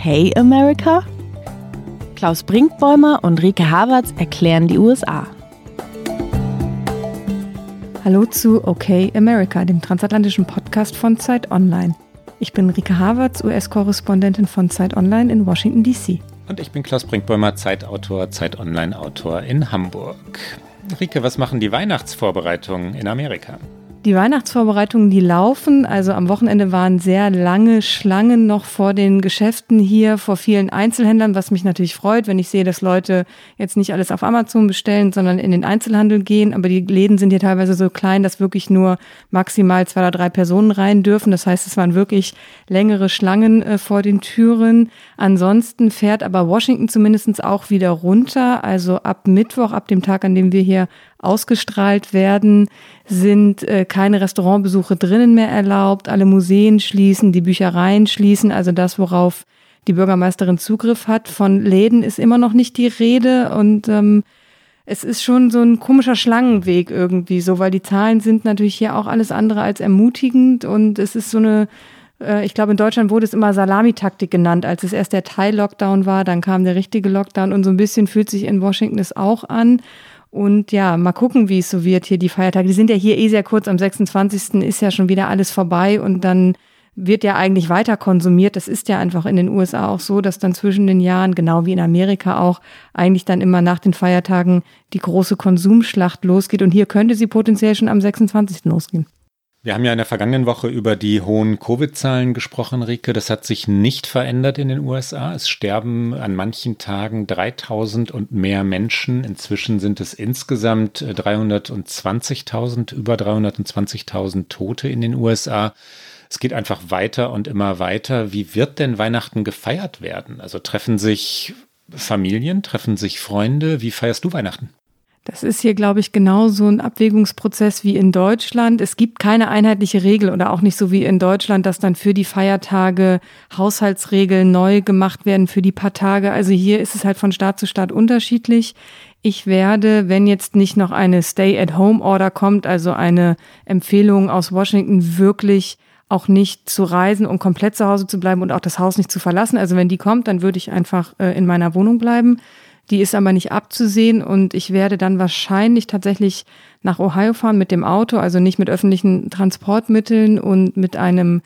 Okay America? Klaus Brinkbäumer und Rike Havertz erklären die USA. Hallo zu Okay America, dem transatlantischen Podcast von Zeit Online. Ich bin Rike Havertz, US-Korrespondentin von Zeit Online in Washington, D.C. Und ich bin Klaus Brinkbäumer, Zeitautor, Zeit Online-Autor in Hamburg. Rike, was machen die Weihnachtsvorbereitungen in Amerika? Die Weihnachtsvorbereitungen, die laufen. Also am Wochenende waren sehr lange Schlangen noch vor den Geschäften hier, vor vielen Einzelhändlern, was mich natürlich freut, wenn ich sehe, dass Leute jetzt nicht alles auf Amazon bestellen, sondern in den Einzelhandel gehen. Aber die Läden sind hier teilweise so klein, dass wirklich nur maximal zwei oder drei Personen rein dürfen. Das heißt, es waren wirklich längere Schlangen äh, vor den Türen. Ansonsten fährt aber Washington zumindest auch wieder runter. Also ab Mittwoch, ab dem Tag, an dem wir hier ausgestrahlt werden, sind äh, keine Restaurantbesuche drinnen mehr erlaubt, alle Museen schließen, die Büchereien schließen, also das, worauf die Bürgermeisterin Zugriff hat. Von Läden ist immer noch nicht die Rede und ähm, es ist schon so ein komischer Schlangenweg irgendwie so, weil die Zahlen sind natürlich hier auch alles andere als ermutigend und es ist so eine äh, ich glaube, in Deutschland wurde es immer Salamitaktik genannt, als es erst der Teil-Lockdown war, dann kam der richtige Lockdown und so ein bisschen fühlt sich in Washington es auch an. Und ja, mal gucken, wie es so wird hier, die Feiertage. Die sind ja hier eh sehr kurz. Am 26. ist ja schon wieder alles vorbei und dann wird ja eigentlich weiter konsumiert. Das ist ja einfach in den USA auch so, dass dann zwischen den Jahren, genau wie in Amerika auch, eigentlich dann immer nach den Feiertagen die große Konsumschlacht losgeht. Und hier könnte sie potenziell schon am 26. losgehen. Wir haben ja in der vergangenen Woche über die hohen Covid-Zahlen gesprochen, Rike. Das hat sich nicht verändert in den USA. Es sterben an manchen Tagen 3000 und mehr Menschen. Inzwischen sind es insgesamt 320.000, über 320.000 Tote in den USA. Es geht einfach weiter und immer weiter. Wie wird denn Weihnachten gefeiert werden? Also treffen sich Familien, treffen sich Freunde? Wie feierst du Weihnachten? Das ist hier, glaube ich, genauso ein Abwägungsprozess wie in Deutschland. Es gibt keine einheitliche Regel oder auch nicht so wie in Deutschland, dass dann für die Feiertage Haushaltsregeln neu gemacht werden für die paar Tage. Also hier ist es halt von Staat zu Staat unterschiedlich. Ich werde, wenn jetzt nicht noch eine Stay-at-Home-Order kommt, also eine Empfehlung aus Washington, wirklich auch nicht zu reisen und komplett zu Hause zu bleiben und auch das Haus nicht zu verlassen. Also wenn die kommt, dann würde ich einfach äh, in meiner Wohnung bleiben. Die ist aber nicht abzusehen und ich werde dann wahrscheinlich tatsächlich nach Ohio fahren mit dem Auto, also nicht mit öffentlichen Transportmitteln und mit einem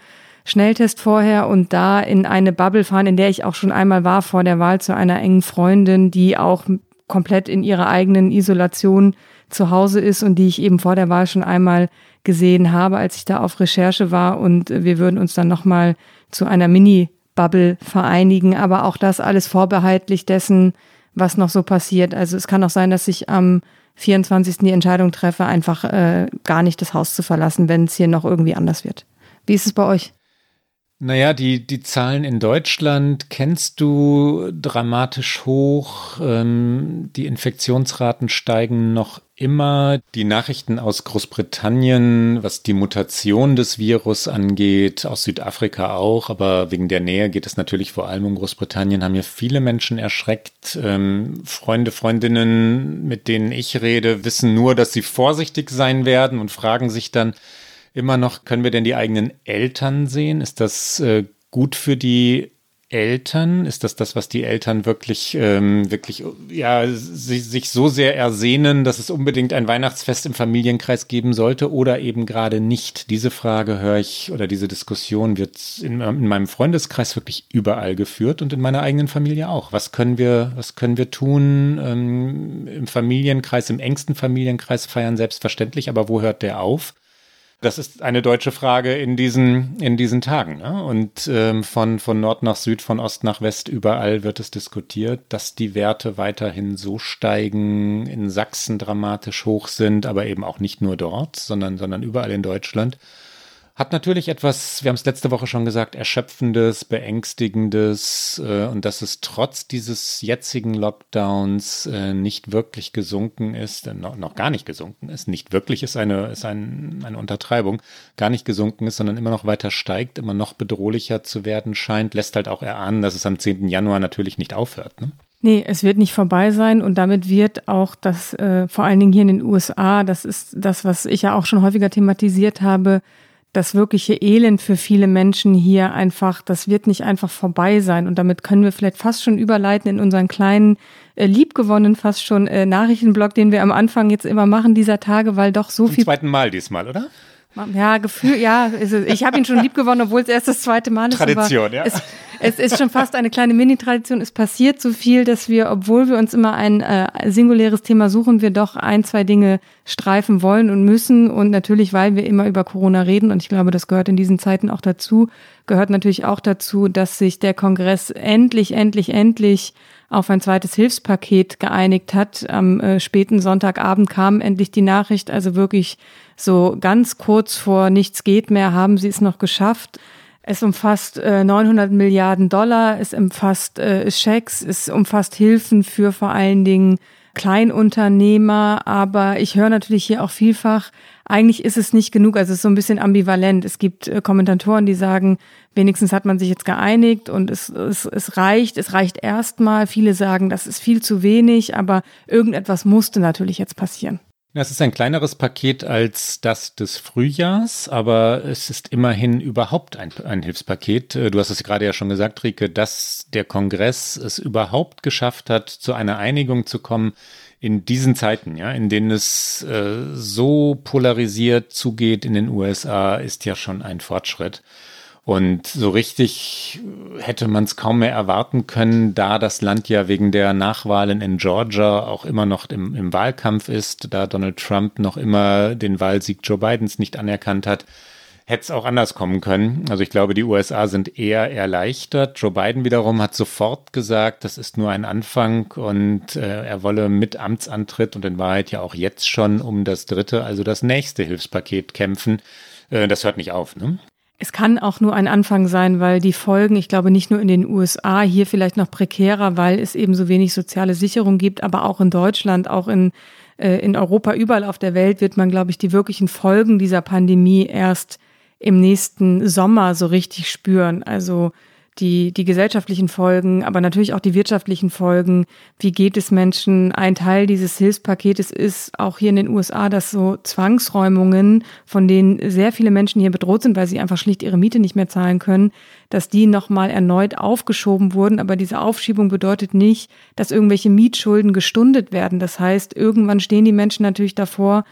Schnelltest vorher und da in eine Bubble fahren, in der ich auch schon einmal war vor der Wahl zu einer engen Freundin, die auch komplett in ihrer eigenen Isolation zu Hause ist und die ich eben vor der Wahl schon einmal gesehen habe, als ich da auf Recherche war. Und wir würden uns dann nochmal zu einer Mini-Bubble vereinigen, aber auch das alles vorbehaltlich dessen, was noch so passiert. Also es kann auch sein, dass ich am 24. die Entscheidung treffe, einfach äh, gar nicht das Haus zu verlassen, wenn es hier noch irgendwie anders wird. Wie ist es bei euch? Naja, die, die Zahlen in Deutschland kennst du dramatisch hoch. Ähm, die Infektionsraten steigen noch immer. Die Nachrichten aus Großbritannien, was die Mutation des Virus angeht, aus Südafrika auch, aber wegen der Nähe geht es natürlich vor allem um Großbritannien, haben ja viele Menschen erschreckt. Ähm, Freunde, Freundinnen, mit denen ich rede, wissen nur, dass sie vorsichtig sein werden und fragen sich dann, immer noch, können wir denn die eigenen Eltern sehen? Ist das äh, gut für die Eltern? Ist das das, was die Eltern wirklich, ähm, wirklich, ja, sich, sich so sehr ersehnen, dass es unbedingt ein Weihnachtsfest im Familienkreis geben sollte oder eben gerade nicht? Diese Frage höre ich oder diese Diskussion wird in, in meinem Freundeskreis wirklich überall geführt und in meiner eigenen Familie auch. Was können wir, was können wir tun ähm, im Familienkreis, im engsten Familienkreis feiern selbstverständlich, aber wo hört der auf? Das ist eine deutsche Frage in diesen, in diesen Tagen. Ne? Und ähm, von, von Nord nach Süd, von Ost nach West, überall wird es diskutiert, dass die Werte weiterhin so steigen, in Sachsen dramatisch hoch sind, aber eben auch nicht nur dort, sondern, sondern überall in Deutschland. Hat natürlich etwas, wir haben es letzte Woche schon gesagt, erschöpfendes, beängstigendes äh, und dass es trotz dieses jetzigen Lockdowns äh, nicht wirklich gesunken ist, äh, noch, noch, gar nicht gesunken ist, nicht wirklich ist eine, ist ein, eine Untertreibung, gar nicht gesunken ist, sondern immer noch weiter steigt, immer noch bedrohlicher zu werden scheint, lässt halt auch erahnen, dass es am 10. Januar natürlich nicht aufhört. Ne? Nee, es wird nicht vorbei sein und damit wird auch das, äh, vor allen Dingen hier in den USA, das ist das, was ich ja auch schon häufiger thematisiert habe, das wirkliche Elend für viele Menschen hier einfach, das wird nicht einfach vorbei sein. Und damit können wir vielleicht fast schon überleiten in unseren kleinen, äh, liebgewonnenen, fast schon äh, Nachrichtenblock, den wir am Anfang jetzt immer machen dieser Tage, weil doch so Zum viel. Zum zweiten Mal diesmal, oder? Ja, Gefühl, ja, ich habe ihn schon lieb gewonnen, obwohl es erst das zweite Mal ist. Tradition, ja. Es, es, ist schon fast eine kleine Mini-Tradition. Es passiert so viel, dass wir, obwohl wir uns immer ein äh, singuläres Thema suchen, wir doch ein, zwei Dinge streifen wollen und müssen. Und natürlich, weil wir immer über Corona reden, und ich glaube, das gehört in diesen Zeiten auch dazu, gehört natürlich auch dazu, dass sich der Kongress endlich, endlich, endlich auf ein zweites Hilfspaket geeinigt hat. Am äh, späten Sonntagabend kam endlich die Nachricht, also wirklich so ganz kurz vor nichts geht mehr haben sie es noch geschafft. Es umfasst äh, 900 Milliarden Dollar, es umfasst äh, Schecks, es umfasst Hilfen für vor allen Dingen Kleinunternehmer, aber ich höre natürlich hier auch vielfach, eigentlich ist es nicht genug, also es ist so ein bisschen ambivalent. Es gibt äh, Kommentatoren, die sagen, wenigstens hat man sich jetzt geeinigt und es, es, es reicht, es reicht erstmal. Viele sagen, das ist viel zu wenig, aber irgendetwas musste natürlich jetzt passieren. Es ist ein kleineres Paket als das des Frühjahrs, aber es ist immerhin überhaupt ein, ein, Hilfspaket. Äh, du hast es gerade ja schon gesagt, Rike, dass der Kongress es überhaupt geschafft hat, zu einer Einigung zu kommen in diesen Zeiten, ja, in denen es äh, so polarisiert zugeht in den USA, ist ja schon ein Fortschritt. Und so richtig hätte man es kaum mehr erwarten können, da das Land ja wegen der Nachwahlen in Georgia auch immer noch im, im Wahlkampf ist, da Donald Trump noch immer den Wahlsieg Joe Bidens nicht anerkannt hat hätte es auch anders kommen können. Also ich glaube, die USA sind eher erleichtert. Joe Biden wiederum hat sofort gesagt, das ist nur ein Anfang und äh, er wolle mit Amtsantritt und in Wahrheit ja auch jetzt schon um das dritte, also das nächste Hilfspaket kämpfen. Äh, das hört nicht auf, ne? Es kann auch nur ein Anfang sein, weil die Folgen, ich glaube nicht nur in den USA, hier vielleicht noch prekärer, weil es eben so wenig soziale Sicherung gibt, aber auch in Deutschland, auch in, äh, in Europa, überall auf der Welt wird man, glaube ich, die wirklichen Folgen dieser Pandemie erst im nächsten Sommer so richtig spüren. Also die, die gesellschaftlichen Folgen, aber natürlich auch die wirtschaftlichen Folgen. Wie geht es Menschen? Ein Teil dieses Hilfspaketes ist auch hier in den USA, dass so Zwangsräumungen, von denen sehr viele Menschen hier bedroht sind, weil sie einfach schlicht ihre Miete nicht mehr zahlen können, dass die nochmal erneut aufgeschoben wurden. Aber diese Aufschiebung bedeutet nicht, dass irgendwelche Mietschulden gestundet werden. Das heißt, irgendwann stehen die Menschen natürlich davor,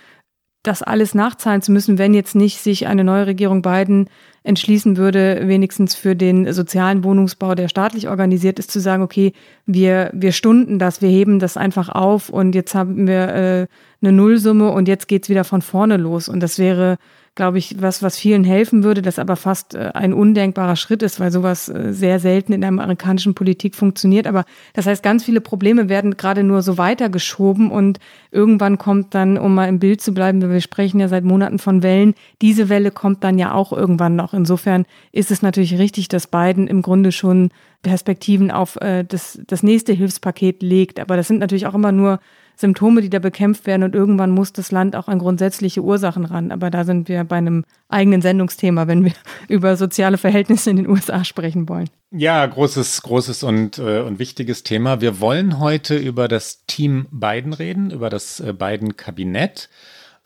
das alles nachzahlen zu müssen, wenn jetzt nicht sich eine neue Regierung Biden entschließen würde, wenigstens für den sozialen Wohnungsbau, der staatlich organisiert ist, zu sagen, okay, wir, wir stunden das, wir heben das einfach auf und jetzt haben wir äh, eine Nullsumme und jetzt geht's wieder von vorne los. Und das wäre glaube ich, was, was vielen helfen würde, das aber fast äh, ein undenkbarer Schritt ist, weil sowas äh, sehr selten in der amerikanischen Politik funktioniert. Aber das heißt, ganz viele Probleme werden gerade nur so weitergeschoben und irgendwann kommt dann, um mal im Bild zu bleiben, wir sprechen ja seit Monaten von Wellen, diese Welle kommt dann ja auch irgendwann noch. Insofern ist es natürlich richtig, dass Biden im Grunde schon Perspektiven auf äh, das, das nächste Hilfspaket legt. Aber das sind natürlich auch immer nur Symptome, die da bekämpft werden und irgendwann muss das Land auch an grundsätzliche Ursachen ran. Aber da sind wir bei einem eigenen Sendungsthema, wenn wir über soziale Verhältnisse in den USA sprechen wollen. Ja, großes, großes und, äh, und wichtiges Thema. Wir wollen heute über das Team Biden reden, über das äh, Biden-Kabinett.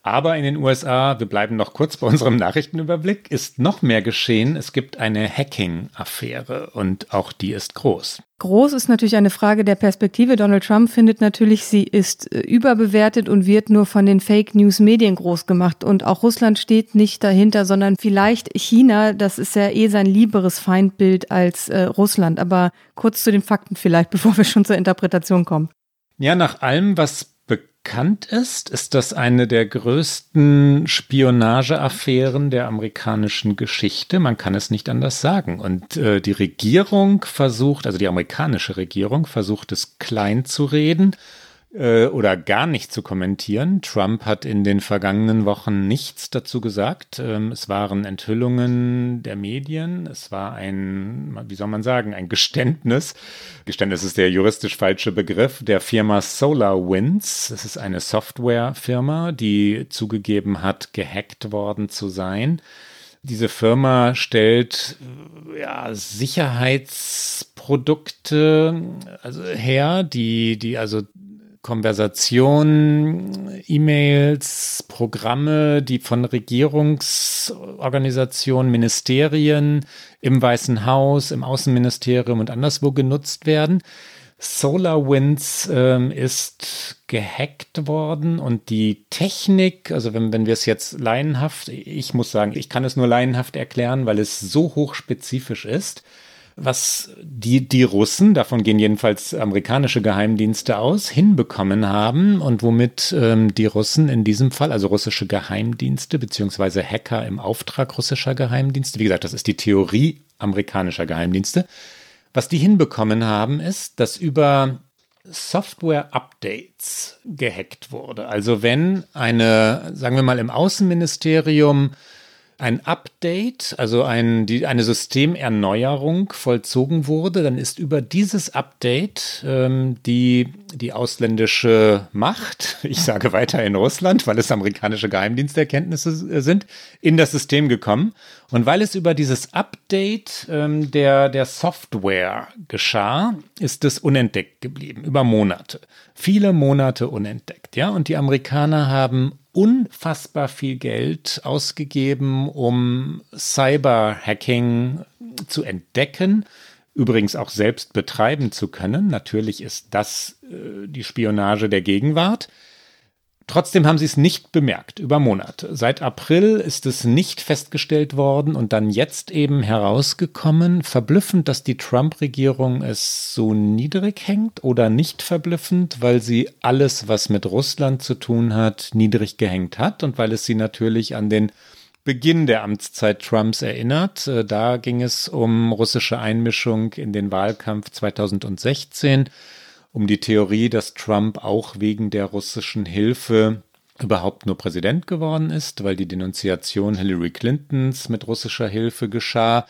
Aber in den USA, wir bleiben noch kurz bei unserem Nachrichtenüberblick, ist noch mehr geschehen. Es gibt eine Hacking-Affäre und auch die ist groß. Groß ist natürlich eine Frage der Perspektive. Donald Trump findet natürlich, sie ist äh, überbewertet und wird nur von den Fake News Medien groß gemacht. Und auch Russland steht nicht dahinter, sondern vielleicht China. Das ist ja eh sein lieberes Feindbild als äh, Russland. Aber kurz zu den Fakten vielleicht, bevor wir schon zur Interpretation kommen. Ja, nach allem, was bekannt ist, ist das eine der größten Spionageaffären der amerikanischen Geschichte. Man kann es nicht anders sagen. Und äh, die Regierung versucht, also die amerikanische Regierung versucht es klein zu reden äh, oder gar nicht zu kommentieren. Trump hat in den vergangenen Wochen nichts dazu gesagt. Ähm, es waren Enthüllungen der Medien. Es war ein, wie soll man sagen, ein Geständnis. Geständnis ist der juristisch falsche Begriff der Firma SolarWinds. Es ist eine Softwarefirma, die zugegeben hat, gehackt worden zu sein. Diese Firma stellt ja, Sicherheitsprodukte also her, die, die also Konversationen, E-Mails, Programme, die von Regierungsorganisationen, Ministerien im Weißen Haus, im Außenministerium und anderswo genutzt werden. SolarWinds ähm, ist gehackt worden und die Technik, also wenn, wenn wir es jetzt laienhaft, ich muss sagen, ich kann es nur laienhaft erklären, weil es so hochspezifisch ist, was die, die Russen, davon gehen jedenfalls amerikanische Geheimdienste aus, hinbekommen haben und womit ähm, die Russen in diesem Fall, also russische Geheimdienste beziehungsweise Hacker im Auftrag russischer Geheimdienste, wie gesagt, das ist die Theorie amerikanischer Geheimdienste, was die hinbekommen haben, ist, dass über Software-Updates gehackt wurde. Also wenn eine, sagen wir mal, im Außenministerium ein Update, also ein, die, eine Systemerneuerung vollzogen wurde, dann ist über dieses Update ähm, die, die ausländische Macht, ich sage weiter in Russland, weil es amerikanische Geheimdiensterkenntnisse sind, in das System gekommen. Und weil es über dieses Update ähm, der, der Software geschah, ist es unentdeckt geblieben, über Monate. Viele Monate unentdeckt, ja. Und die Amerikaner haben unfassbar viel Geld ausgegeben, um Cyberhacking zu entdecken, übrigens auch selbst betreiben zu können. Natürlich ist das äh, die Spionage der Gegenwart. Trotzdem haben sie es nicht bemerkt über Monate. Seit April ist es nicht festgestellt worden und dann jetzt eben herausgekommen. Verblüffend, dass die Trump-Regierung es so niedrig hängt oder nicht verblüffend, weil sie alles, was mit Russland zu tun hat, niedrig gehängt hat und weil es sie natürlich an den Beginn der Amtszeit Trumps erinnert. Äh, da ging es um russische Einmischung in den Wahlkampf 2016 um die Theorie, dass Trump auch wegen der russischen Hilfe überhaupt nur Präsident geworden ist, weil die Denunziation Hillary Clintons mit russischer Hilfe geschah.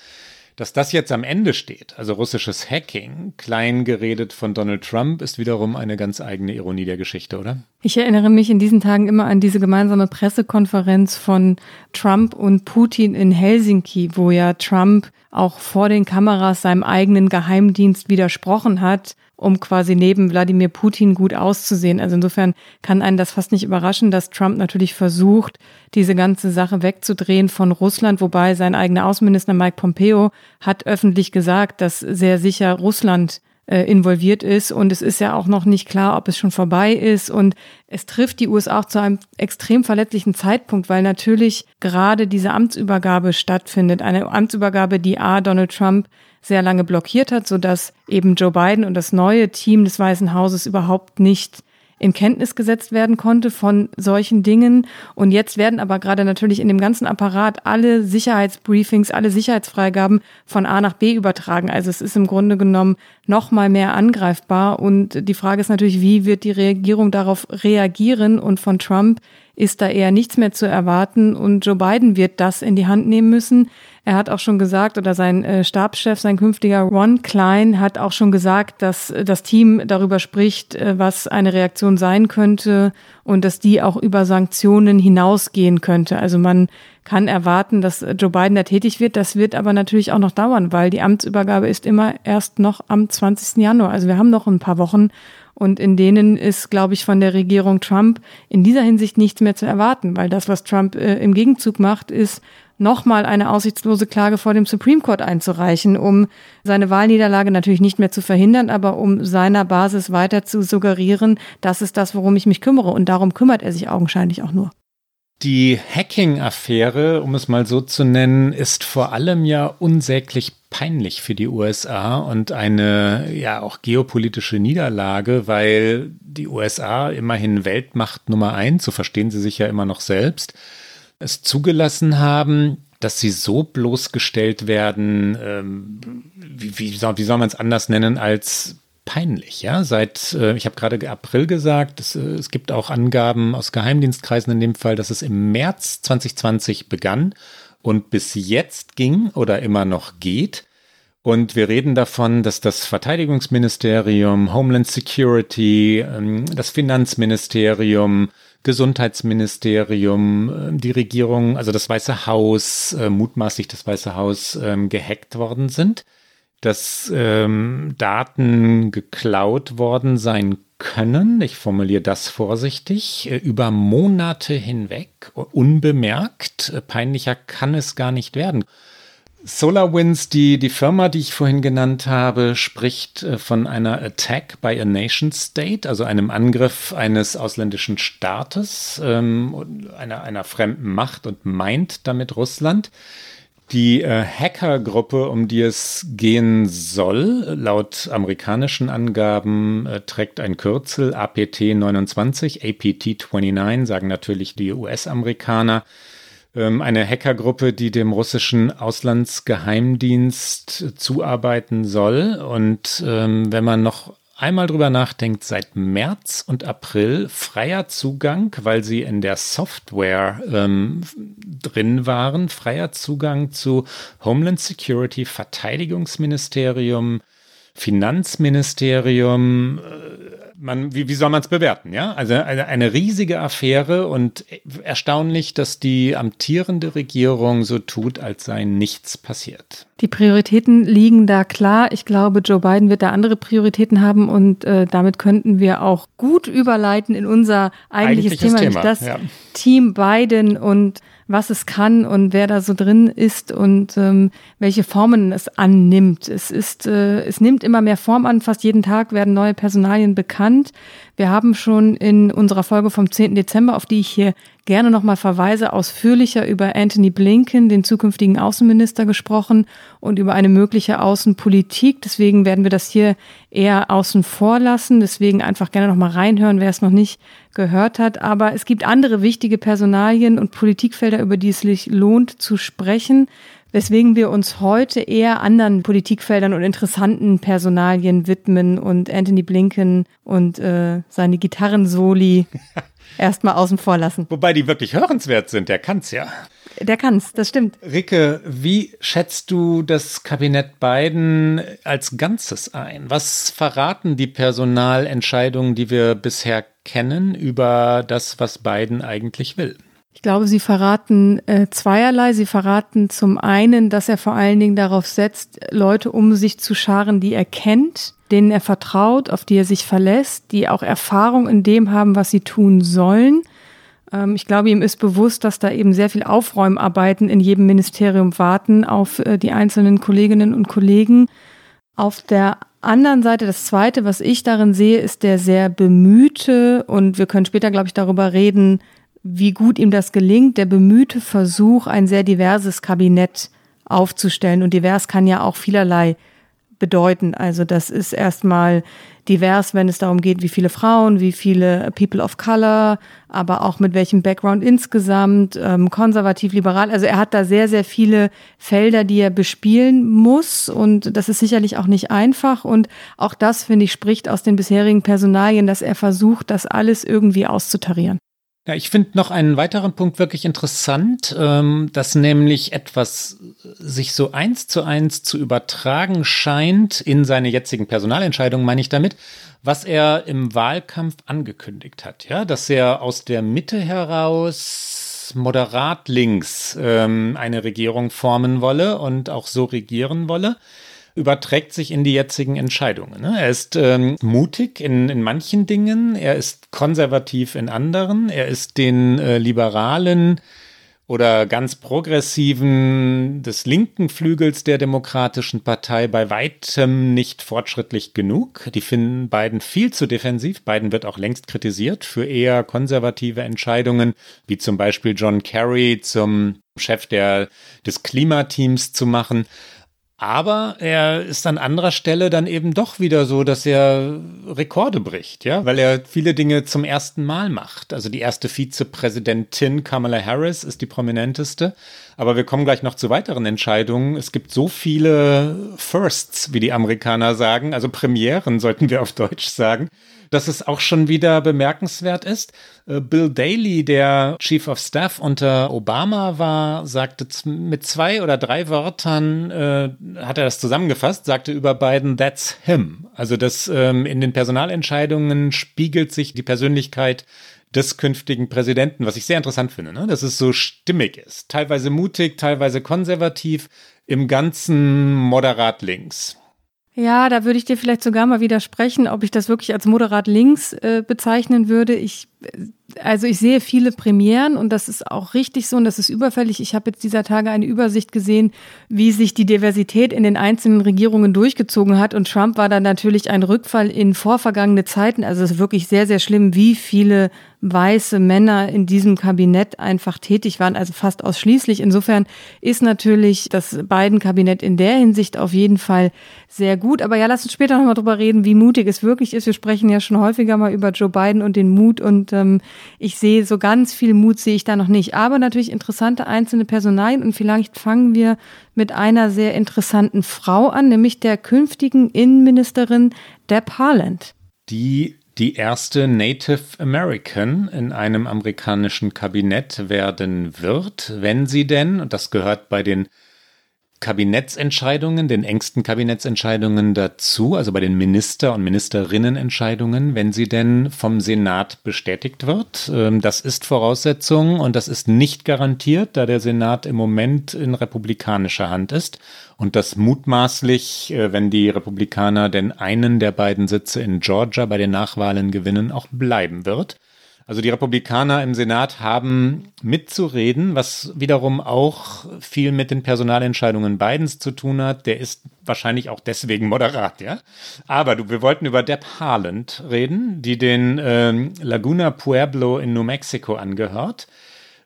Dass das jetzt am Ende steht, also russisches Hacking, klein geredet von Donald Trump, ist wiederum eine ganz eigene Ironie der Geschichte, oder? Ich erinnere mich in diesen Tagen immer an diese gemeinsame Pressekonferenz von Trump und Putin in Helsinki, wo ja Trump auch vor den Kameras seinem eigenen Geheimdienst widersprochen hat um quasi neben Wladimir Putin gut auszusehen. Also insofern kann einen das fast nicht überraschen, dass Trump natürlich versucht, diese ganze Sache wegzudrehen von Russland, wobei sein eigener Außenminister Mike Pompeo hat öffentlich gesagt, dass sehr sicher Russland äh, involviert ist. Und es ist ja auch noch nicht klar, ob es schon vorbei ist. Und es trifft die USA auch zu einem extrem verletzlichen Zeitpunkt, weil natürlich gerade diese Amtsübergabe stattfindet, eine Amtsübergabe, die A Donald Trump sehr lange blockiert hat, sodass eben Joe Biden und das neue Team des Weißen Hauses überhaupt nicht in Kenntnis gesetzt werden konnte von solchen Dingen. Und jetzt werden aber gerade natürlich in dem ganzen Apparat alle Sicherheitsbriefings, alle Sicherheitsfreigaben von A nach B übertragen. Also es ist im Grunde genommen noch mal mehr angreifbar. Und die Frage ist natürlich, wie wird die Regierung darauf reagieren? Und von Trump ist da eher nichts mehr zu erwarten. Und Joe Biden wird das in die Hand nehmen müssen. Er hat auch schon gesagt, oder sein äh, Stabschef, sein künftiger Ron Klein, hat auch schon gesagt, dass äh, das Team darüber spricht, äh, was eine Reaktion sein könnte und dass die auch über Sanktionen hinausgehen könnte. Also man kann erwarten, dass Joe Biden da tätig wird. Das wird aber natürlich auch noch dauern, weil die Amtsübergabe ist immer erst noch am 20. Januar. Also wir haben noch ein paar Wochen und in denen ist, glaube ich, von der Regierung Trump in dieser Hinsicht nichts mehr zu erwarten, weil das, was Trump äh, im Gegenzug macht, ist nochmal eine aussichtslose Klage vor dem Supreme Court einzureichen, um seine Wahlniederlage natürlich nicht mehr zu verhindern, aber um seiner Basis weiter zu suggerieren, das ist das, worum ich mich kümmere. Und darum kümmert er sich augenscheinlich auch nur. Die Hacking-Affäre, um es mal so zu nennen, ist vor allem ja unsäglich peinlich für die USA und eine ja auch geopolitische Niederlage, weil die USA immerhin Weltmacht Nummer eins, so verstehen sie sich ja immer noch selbst, es zugelassen haben, dass sie so bloßgestellt werden, ähm, wie, wie, soll, wie soll man es anders nennen, als peinlich. Ja, seit, äh, ich habe gerade April gesagt, es, äh, es gibt auch Angaben aus Geheimdienstkreisen in dem Fall, dass es im März 2020 begann und bis jetzt ging oder immer noch geht. Und wir reden davon, dass das Verteidigungsministerium, Homeland Security, ähm, das Finanzministerium, Gesundheitsministerium, äh, die Regierung, also das Weiße Haus, äh, mutmaßlich das Weiße Haus, ähm, gehackt worden sind, dass ähm, Daten geklaut worden sein können, ich formuliere das vorsichtig, äh, über Monate hinweg unbemerkt. Äh, peinlicher kann es gar nicht werden. SolarWinds, die, die Firma, die ich vorhin genannt habe, spricht äh, von einer Attack by a Nation State, also einem Angriff eines ausländischen Staates, ähm, einer, einer fremden Macht und meint damit Russland. Die äh, Hackergruppe, um die es gehen soll, laut amerikanischen Angaben äh, trägt ein Kürzel APT 29, APT 29, sagen natürlich die US-Amerikaner. Ähm, eine Hackergruppe, die dem russischen Auslandsgeheimdienst zuarbeiten soll. Und ähm, wenn man noch einmal drüber nachdenkt, seit März und April freier Zugang, weil sie in der Software ähm, drin waren, freier Zugang zu Homeland Security, Verteidigungsministerium, Finanzministerium, äh, man, wie, wie soll man es bewerten? Ja, also eine, eine riesige Affäre und erstaunlich, dass die amtierende Regierung so tut, als sei nichts passiert. Die Prioritäten liegen da klar. Ich glaube, Joe Biden wird da andere Prioritäten haben und äh, damit könnten wir auch gut überleiten in unser eigentliches, eigentliches Thema, Thema. das ja. Team Biden und was es kann und wer da so drin ist und ähm, welche Formen es annimmt. Es ist, äh, es nimmt immer mehr Form an. Fast jeden Tag werden neue Personalien bekannt. Wir haben schon in unserer Folge vom 10. Dezember, auf die ich hier gerne nochmal verweise, ausführlicher über Anthony Blinken, den zukünftigen Außenminister, gesprochen und über eine mögliche Außenpolitik. Deswegen werden wir das hier eher außen vor lassen. Deswegen einfach gerne nochmal reinhören, wer es noch nicht gehört hat. Aber es gibt andere wichtige Personalien und Politikfelder, über die es sich lohnt zu sprechen weswegen wir uns heute eher anderen Politikfeldern und interessanten Personalien widmen und Anthony Blinken und äh, seine Gitarrensoli erstmal außen vor lassen. Wobei die wirklich hörenswert sind, der kann's ja. Der kann's, das stimmt. Ricke, wie schätzt du das Kabinett Biden als Ganzes ein? Was verraten die Personalentscheidungen, die wir bisher kennen, über das, was Biden eigentlich will? Ich glaube, sie verraten äh, zweierlei. Sie verraten zum einen, dass er vor allen Dingen darauf setzt, Leute um sich zu scharen, die er kennt, denen er vertraut, auf die er sich verlässt, die auch Erfahrung in dem haben, was sie tun sollen. Ähm, ich glaube, ihm ist bewusst, dass da eben sehr viel Aufräumarbeiten in jedem Ministerium warten auf äh, die einzelnen Kolleginnen und Kollegen. Auf der anderen Seite, das Zweite, was ich darin sehe, ist der sehr bemühte, und wir können später, glaube ich, darüber reden, wie gut ihm das gelingt, der bemühte Versuch, ein sehr diverses Kabinett aufzustellen. Und divers kann ja auch vielerlei bedeuten. Also das ist erstmal divers, wenn es darum geht, wie viele Frauen, wie viele People of Color, aber auch mit welchem Background insgesamt, ähm, konservativ, liberal. Also er hat da sehr, sehr viele Felder, die er bespielen muss und das ist sicherlich auch nicht einfach und auch das, finde ich, spricht aus den bisherigen Personalien, dass er versucht, das alles irgendwie auszutarieren. Ja, ich finde noch einen weiteren Punkt wirklich interessant, ähm, dass nämlich etwas sich so eins zu eins zu übertragen scheint in seine jetzigen Personalentscheidungen, meine ich damit, was er im Wahlkampf angekündigt hat. Ja, dass er aus der Mitte heraus moderat links ähm, eine Regierung formen wolle und auch so regieren wolle überträgt sich in die jetzigen Entscheidungen. Ne? Er ist ähm, mutig in, in manchen Dingen, er ist konservativ in anderen, er ist den äh, Liberalen oder ganz progressiven des linken Flügels der Demokratischen Partei bei weitem nicht fortschrittlich genug. Die finden Biden viel zu defensiv. Biden wird auch längst kritisiert für eher konservative Entscheidungen, wie zum Beispiel John Kerry zum Chef der, des Klimateams zu machen. Aber er ist an anderer Stelle dann eben doch wieder so, dass er Rekorde bricht, ja, weil er viele Dinge zum ersten Mal macht. Also die erste Vizepräsidentin Kamala Harris ist die prominenteste. Aber wir kommen gleich noch zu weiteren Entscheidungen. Es gibt so viele Firsts, wie die Amerikaner sagen, also Premieren sollten wir auf Deutsch sagen, dass es auch schon wieder bemerkenswert ist. Äh, Bill Daley, der Chief of Staff unter Obama war, sagte mit zwei oder drei Wörtern, äh, hat er das zusammengefasst, sagte über Biden, that's him. Also das ähm, in den Personalentscheidungen spiegelt sich die Persönlichkeit des künftigen Präsidenten, was ich sehr interessant finde, ne? dass es so stimmig ist. Teilweise mutig, teilweise konservativ, im Ganzen moderat links. Ja, da würde ich dir vielleicht sogar mal widersprechen, ob ich das wirklich als moderat links äh, bezeichnen würde. Ich also ich sehe viele Premieren und das ist auch richtig so und das ist überfällig. Ich habe jetzt dieser Tage eine Übersicht gesehen, wie sich die Diversität in den einzelnen Regierungen durchgezogen hat und Trump war dann natürlich ein Rückfall in vorvergangene Zeiten. Also es ist wirklich sehr, sehr schlimm, wie viele weiße Männer in diesem Kabinett einfach tätig waren, also fast ausschließlich. Insofern ist natürlich das Biden-Kabinett in der Hinsicht auf jeden Fall sehr gut. Aber ja, lass uns später nochmal drüber reden, wie mutig es wirklich ist. Wir sprechen ja schon häufiger mal über Joe Biden und den Mut und ähm, ich sehe so ganz viel Mut sehe ich da noch nicht. Aber natürlich interessante einzelne Personalien und vielleicht fangen wir mit einer sehr interessanten Frau an, nämlich der künftigen Innenministerin Deb Haaland. Die die erste Native American in einem amerikanischen Kabinett werden wird, wenn sie denn, und das gehört bei den Kabinettsentscheidungen, den engsten Kabinettsentscheidungen dazu, also bei den Minister- und Ministerinnenentscheidungen, wenn sie denn vom Senat bestätigt wird. Ähm, das ist Voraussetzung und das ist nicht garantiert, da der Senat im Moment in republikanischer Hand ist und das mutmaßlich, äh, wenn die Republikaner denn einen der beiden Sitze in Georgia bei den Nachwahlen gewinnen, auch bleiben wird. Also die Republikaner im Senat haben mitzureden, was wiederum auch viel mit den Personalentscheidungen Bidens zu tun hat. Der ist wahrscheinlich auch deswegen moderat, ja. Aber du, wir wollten über Deb Haaland reden, die den ähm, Laguna Pueblo in New Mexico angehört.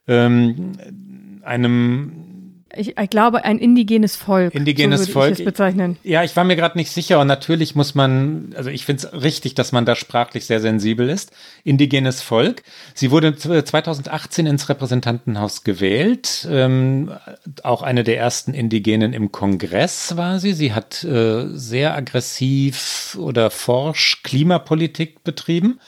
Ähm, einem ich, ich, glaube, ein indigenes Volk. Indigenes so Volk. Ich es bezeichnen. Ja, ich war mir gerade nicht sicher und natürlich muss man, also ich finde es richtig, dass man da sprachlich sehr sensibel ist. Indigenes Volk. Sie wurde 2018 ins Repräsentantenhaus gewählt. Ähm, auch eine der ersten Indigenen im Kongress war sie. Sie hat äh, sehr aggressiv oder forsch Klimapolitik betrieben.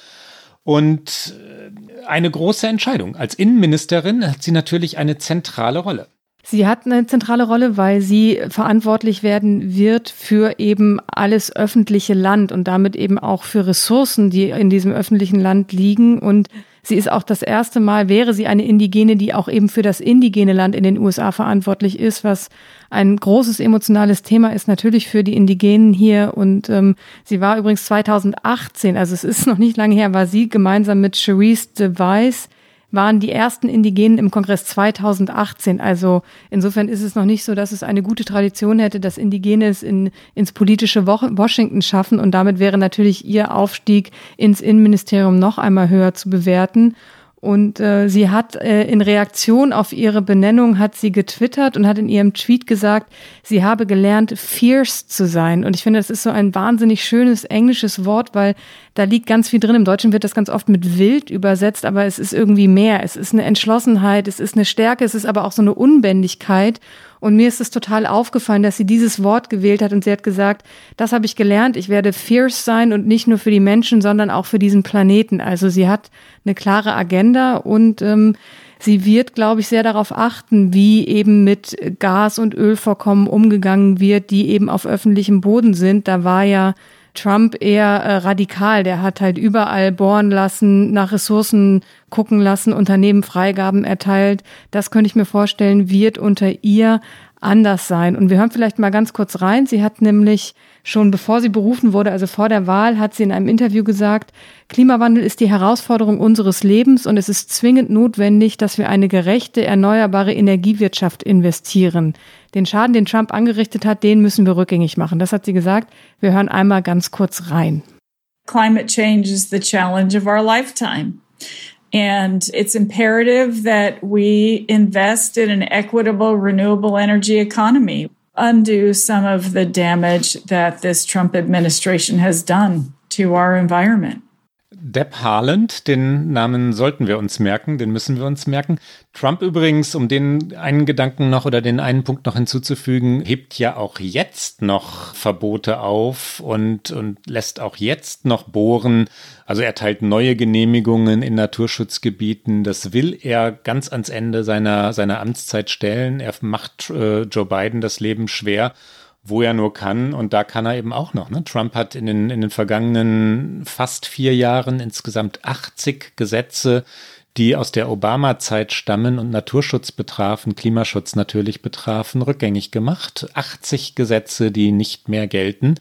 Und äh, eine große Entscheidung. Als Innenministerin hat sie natürlich eine zentrale Rolle. Sie hat eine zentrale Rolle, weil sie verantwortlich werden wird für eben alles öffentliche Land und damit eben auch für Ressourcen, die in diesem öffentlichen Land liegen. Und sie ist auch das erste Mal, wäre sie eine Indigene, die auch eben für das indigene Land in den USA verantwortlich ist, was ein großes emotionales Thema ist natürlich für die Indigenen hier. Und ähm, sie war übrigens 2018, also es ist noch nicht lange her, war sie gemeinsam mit Cherise DeVice waren die ersten Indigenen im Kongress 2018. Also insofern ist es noch nicht so, dass es eine gute Tradition hätte, dass Indigene es in, ins politische Washington schaffen. Und damit wäre natürlich ihr Aufstieg ins Innenministerium noch einmal höher zu bewerten. Und äh, sie hat äh, in Reaktion auf ihre Benennung hat sie getwittert und hat in ihrem Tweet gesagt, sie habe gelernt, fierce zu sein. Und ich finde, das ist so ein wahnsinnig schönes englisches Wort, weil da liegt ganz viel drin. Im Deutschen wird das ganz oft mit wild übersetzt, aber es ist irgendwie mehr. Es ist eine Entschlossenheit, es ist eine Stärke, es ist aber auch so eine Unbändigkeit. Und mir ist es total aufgefallen, dass sie dieses Wort gewählt hat und sie hat gesagt, das habe ich gelernt, ich werde fierce sein und nicht nur für die Menschen, sondern auch für diesen Planeten. Also sie hat eine klare Agenda und ähm, sie wird, glaube ich, sehr darauf achten, wie eben mit Gas- und Ölvorkommen umgegangen wird, die eben auf öffentlichem Boden sind. Da war ja Trump eher äh, radikal. Der hat halt überall bohren lassen, nach Ressourcen gucken lassen, Unternehmen Freigaben erteilt. Das könnte ich mir vorstellen, wird unter ihr anders sein. Und wir hören vielleicht mal ganz kurz rein. Sie hat nämlich schon bevor sie berufen wurde, also vor der Wahl, hat sie in einem Interview gesagt, Klimawandel ist die Herausforderung unseres Lebens und es ist zwingend notwendig, dass wir eine gerechte, erneuerbare Energiewirtschaft investieren. Den Schaden, den Trump angerichtet hat, den müssen wir rückgängig machen. Das hat sie gesagt. Wir hören einmal ganz kurz rein. Climate change is the challenge of our lifetime. And it's imperative that we invest in an equitable, renewable energy economy, undo some of the damage that this Trump administration has done to our environment. Deb Haaland, den Namen sollten wir uns merken, den müssen wir uns merken. Trump übrigens, um den einen Gedanken noch oder den einen Punkt noch hinzuzufügen, hebt ja auch jetzt noch Verbote auf und, und lässt auch jetzt noch bohren. Also er teilt neue Genehmigungen in Naturschutzgebieten. Das will er ganz ans Ende seiner, seiner Amtszeit stellen. Er macht äh, Joe Biden das Leben schwer wo er nur kann. Und da kann er eben auch noch. Ne? Trump hat in den, in den vergangenen fast vier Jahren insgesamt 80 Gesetze, die aus der Obama-Zeit stammen und Naturschutz betrafen, Klimaschutz natürlich betrafen, rückgängig gemacht. 80 Gesetze, die nicht mehr gelten.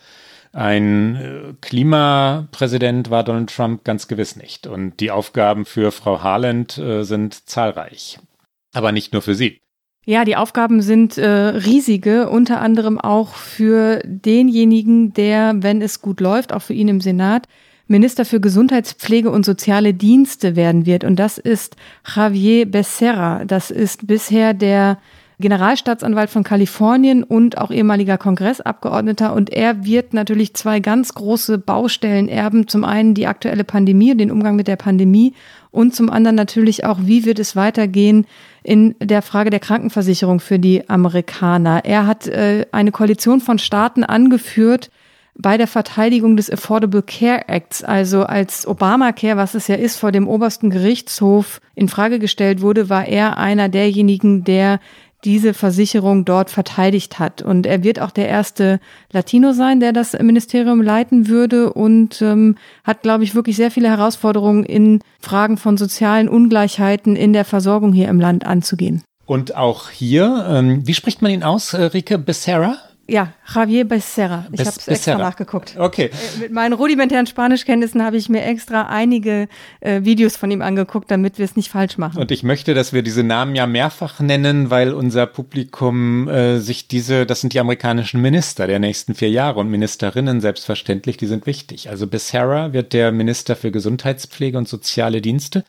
Ein äh, Klimapräsident war Donald Trump ganz gewiss nicht. Und die Aufgaben für Frau Haaland äh, sind zahlreich. Aber nicht nur für sie. Ja, die Aufgaben sind äh, riesige, unter anderem auch für denjenigen, der, wenn es gut läuft, auch für ihn im Senat, Minister für Gesundheitspflege und soziale Dienste werden wird. Und das ist Javier Becerra. Das ist bisher der Generalstaatsanwalt von Kalifornien und auch ehemaliger Kongressabgeordneter. Und er wird natürlich zwei ganz große Baustellen erben. Zum einen die aktuelle Pandemie, den Umgang mit der Pandemie und zum anderen natürlich auch, wie wird es weitergehen in der Frage der Krankenversicherung für die Amerikaner. Er hat äh, eine Koalition von Staaten angeführt, bei der Verteidigung des Affordable Care Acts, also als Obamacare, was es ja ist, vor dem obersten Gerichtshof in Frage gestellt wurde, war er einer derjenigen, der diese Versicherung dort verteidigt hat. Und er wird auch der erste Latino sein, der das Ministerium leiten würde und ähm, hat, glaube ich, wirklich sehr viele Herausforderungen in Fragen von sozialen Ungleichheiten in der Versorgung hier im Land anzugehen. Und auch hier, ähm, wie spricht man ihn aus, äh, Rike Becerra? Ja, Javier Becerra. Ich Be habe es extra nachgeguckt. Okay. Äh, mit meinen rudimentären Spanischkenntnissen habe ich mir extra einige äh, Videos von ihm angeguckt, damit wir es nicht falsch machen. Und ich möchte, dass wir diese Namen ja mehrfach nennen, weil unser Publikum äh, sich diese, das sind die amerikanischen Minister der nächsten vier Jahre und Ministerinnen selbstverständlich, die sind wichtig. Also Becerra wird der Minister für Gesundheitspflege und soziale Dienste.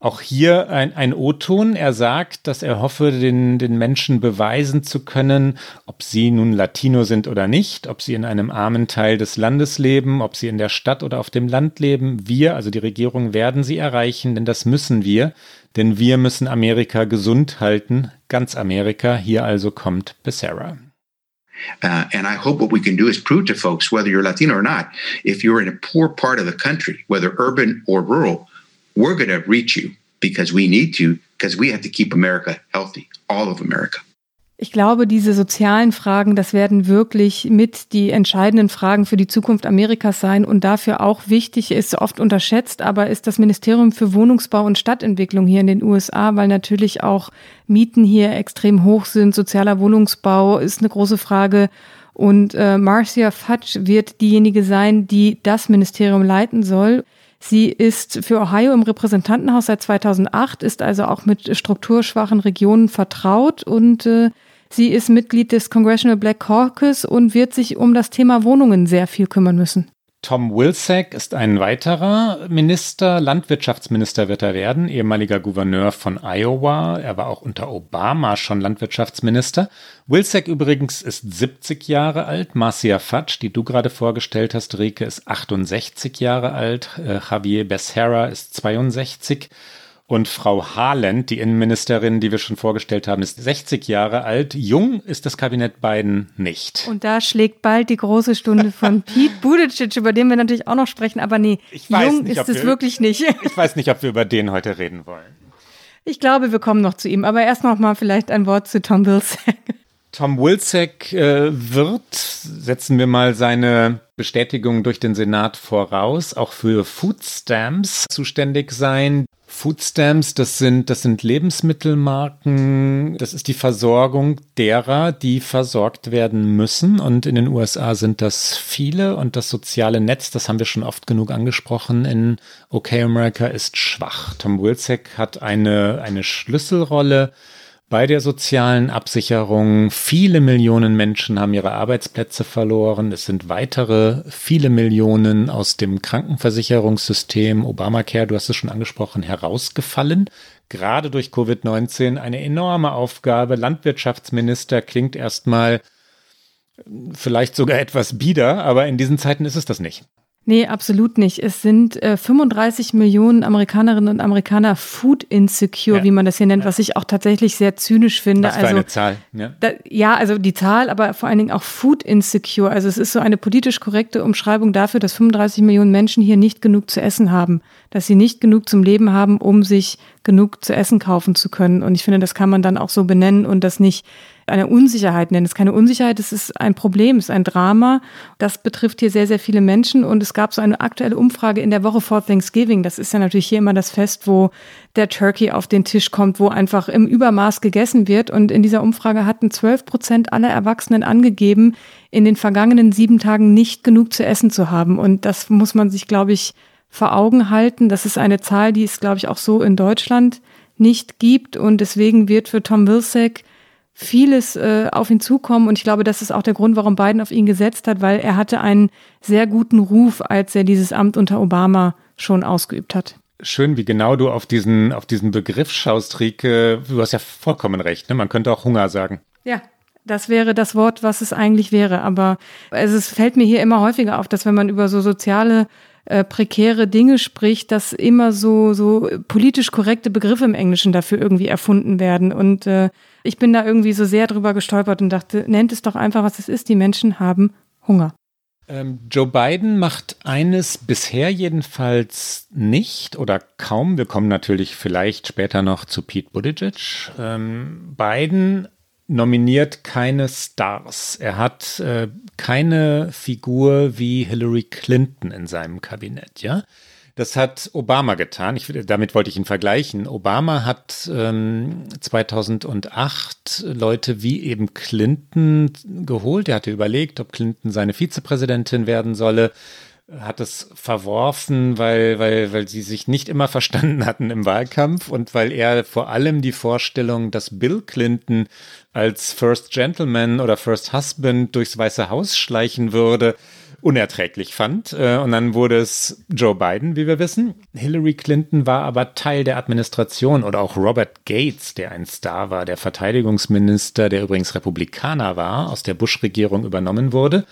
Auch hier ein, ein O-Ton. Er sagt, dass er hoffe, den, den Menschen beweisen zu können, ob sie nun Latino sind oder nicht, ob sie in einem armen Teil des Landes leben, ob sie in der Stadt oder auf dem Land leben. Wir, also die Regierung, werden sie erreichen, denn das müssen wir. Denn wir müssen Amerika gesund halten, ganz Amerika. Hier also kommt Becerra. Uh, and I hope what we can do is prove to folks, whether you're Latino or not, if you're in a poor part of the country, whether urban or rural, we're going to reach you because we need to, because we have to keep America healthy, all of America. Ich glaube, diese sozialen Fragen, das werden wirklich mit die entscheidenden Fragen für die Zukunft Amerikas sein und dafür auch wichtig ist, oft unterschätzt, aber ist das Ministerium für Wohnungsbau und Stadtentwicklung hier in den USA, weil natürlich auch Mieten hier extrem hoch sind. Sozialer Wohnungsbau ist eine große Frage. Und äh, Marcia Fudge wird diejenige sein, die das Ministerium leiten soll. Sie ist für Ohio im Repräsentantenhaus seit 2008, ist also auch mit strukturschwachen Regionen vertraut und äh, sie ist Mitglied des Congressional Black Caucus und wird sich um das Thema Wohnungen sehr viel kümmern müssen. Tom Wilsack ist ein weiterer Minister, Landwirtschaftsminister wird er werden, ehemaliger Gouverneur von Iowa. Er war auch unter Obama schon Landwirtschaftsminister. Wilsack übrigens ist 70 Jahre alt. Marcia Fudge, die du gerade vorgestellt hast, Rike, ist 68 Jahre alt. Äh, Javier Becerra ist 62. Und Frau Haaland, die Innenministerin, die wir schon vorgestellt haben, ist 60 Jahre alt. Jung ist das Kabinett Biden nicht. Und da schlägt bald die große Stunde von Pete Buttigieg, über den wir natürlich auch noch sprechen. Aber nee, jung nicht, ist es wir, wirklich nicht. Ich weiß nicht, ob wir über den heute reden wollen. Ich glaube, wir kommen noch zu ihm. Aber erst noch mal vielleicht ein Wort zu Tom Vilsack. Tom Wilczek äh, wird, setzen wir mal seine Bestätigung durch den Senat voraus, auch für Food Stamps zuständig sein. Food Stamps, das sind, das sind Lebensmittelmarken, das ist die Versorgung derer, die versorgt werden müssen. Und in den USA sind das viele und das soziale Netz, das haben wir schon oft genug angesprochen, in OK America ist schwach. Tom Wilczek hat eine, eine Schlüsselrolle bei der sozialen Absicherung. Viele Millionen Menschen haben ihre Arbeitsplätze verloren. Es sind weitere viele Millionen aus dem Krankenversicherungssystem Obamacare, du hast es schon angesprochen, herausgefallen. Gerade durch Covid-19 eine enorme Aufgabe. Landwirtschaftsminister klingt erstmal vielleicht sogar etwas bieder, aber in diesen Zeiten ist es das nicht. Nee, absolut nicht. Es sind äh, 35 Millionen Amerikanerinnen und Amerikaner food insecure, ja. wie man das hier nennt, ja. was ich auch tatsächlich sehr zynisch finde. Was für also, eine Zahl. Ja. Da, ja, also die Zahl, aber vor allen Dingen auch food insecure. Also es ist so eine politisch korrekte Umschreibung dafür, dass 35 Millionen Menschen hier nicht genug zu essen haben, dass sie nicht genug zum Leben haben, um sich genug zu essen kaufen zu können. Und ich finde, das kann man dann auch so benennen und das nicht eine Unsicherheit nennen. Es ist keine Unsicherheit, es ist ein Problem, es ist ein Drama. Das betrifft hier sehr, sehr viele Menschen. Und es gab so eine aktuelle Umfrage in der Woche vor Thanksgiving. Das ist ja natürlich hier immer das Fest, wo der Turkey auf den Tisch kommt, wo einfach im Übermaß gegessen wird. Und in dieser Umfrage hatten 12 Prozent aller Erwachsenen angegeben, in den vergangenen sieben Tagen nicht genug zu essen zu haben. Und das muss man sich, glaube ich, vor Augen halten. Das ist eine Zahl, die es, glaube ich, auch so in Deutschland nicht gibt. Und deswegen wird für Tom Vilsack vieles äh, auf ihn zukommen. Und ich glaube, das ist auch der Grund, warum Biden auf ihn gesetzt hat, weil er hatte einen sehr guten Ruf, als er dieses Amt unter Obama schon ausgeübt hat. Schön, wie genau du auf diesen, auf diesen Begriff schaust, Rike. Du hast ja vollkommen recht, ne? Man könnte auch Hunger sagen. Ja, das wäre das Wort, was es eigentlich wäre. Aber es fällt mir hier immer häufiger auf, dass wenn man über so soziale äh, prekäre Dinge spricht, dass immer so, so politisch korrekte Begriffe im Englischen dafür irgendwie erfunden werden. Und äh, ich bin da irgendwie so sehr drüber gestolpert und dachte, nennt es doch einfach, was es ist. Die Menschen haben Hunger. Ähm, Joe Biden macht eines bisher jedenfalls nicht oder kaum. Wir kommen natürlich vielleicht später noch zu Pete Buttigieg. Ähm, Biden nominiert keine Stars. Er hat äh, keine Figur wie Hillary Clinton in seinem Kabinett, ja. Das hat Obama getan. Ich, damit wollte ich ihn vergleichen. Obama hat ähm, 2008 Leute wie eben Clinton geholt. Er hatte überlegt, ob Clinton seine Vizepräsidentin werden solle hat es verworfen, weil, weil, weil sie sich nicht immer verstanden hatten im Wahlkampf und weil er vor allem die Vorstellung, dass Bill Clinton als First Gentleman oder First Husband durchs Weiße Haus schleichen würde, unerträglich fand. Äh, und dann wurde es Joe Biden, wie wir wissen. Hillary Clinton war aber Teil der Administration oder auch Robert Gates, der ein Star war, der Verteidigungsminister, der übrigens Republikaner war, aus der Bush-Regierung übernommen wurde.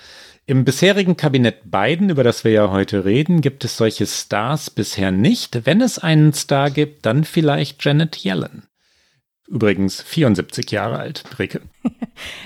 Im bisherigen Kabinett Biden, über das wir ja heute reden, gibt es solche Stars bisher nicht. Wenn es einen Star gibt, dann vielleicht Janet Yellen. Übrigens 74 Jahre alt, Rike.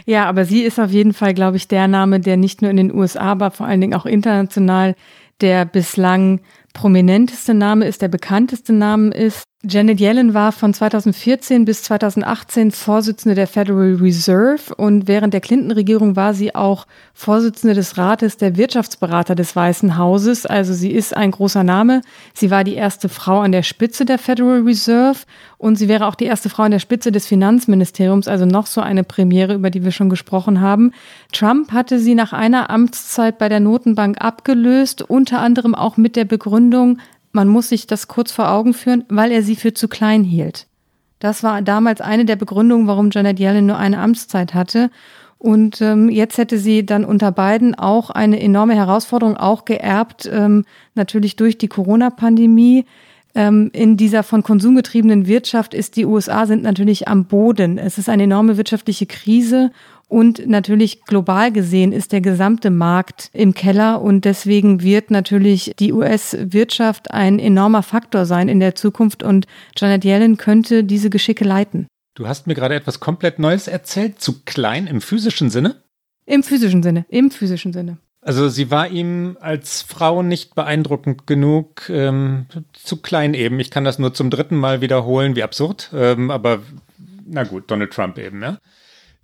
Ja, aber sie ist auf jeden Fall, glaube ich, der Name, der nicht nur in den USA, aber vor allen Dingen auch international der bislang prominenteste Name ist, der bekannteste Name ist. Janet Yellen war von 2014 bis 2018 Vorsitzende der Federal Reserve und während der Clinton-Regierung war sie auch Vorsitzende des Rates der Wirtschaftsberater des Weißen Hauses. Also sie ist ein großer Name. Sie war die erste Frau an der Spitze der Federal Reserve und sie wäre auch die erste Frau an der Spitze des Finanzministeriums, also noch so eine Premiere, über die wir schon gesprochen haben. Trump hatte sie nach einer Amtszeit bei der Notenbank abgelöst, unter anderem auch mit der Begründung, man muss sich das kurz vor Augen führen, weil er sie für zu klein hielt. Das war damals eine der Begründungen, warum Janet Yellen nur eine Amtszeit hatte. Und ähm, jetzt hätte sie dann unter beiden auch eine enorme Herausforderung, auch geerbt, ähm, natürlich durch die Corona-Pandemie. Ähm, in dieser von Konsum getriebenen Wirtschaft ist die USA sind natürlich am Boden. Es ist eine enorme wirtschaftliche Krise und natürlich global gesehen ist der gesamte Markt im Keller und deswegen wird natürlich die US-Wirtschaft ein enormer Faktor sein in der Zukunft und Janet Yellen könnte diese Geschicke leiten. Du hast mir gerade etwas komplett Neues erzählt, zu klein im physischen Sinne? Im physischen Sinne, im physischen Sinne. Also sie war ihm als Frau nicht beeindruckend genug, ähm, zu klein eben. Ich kann das nur zum dritten Mal wiederholen, wie absurd. Ähm, aber na gut, Donald Trump eben, ja.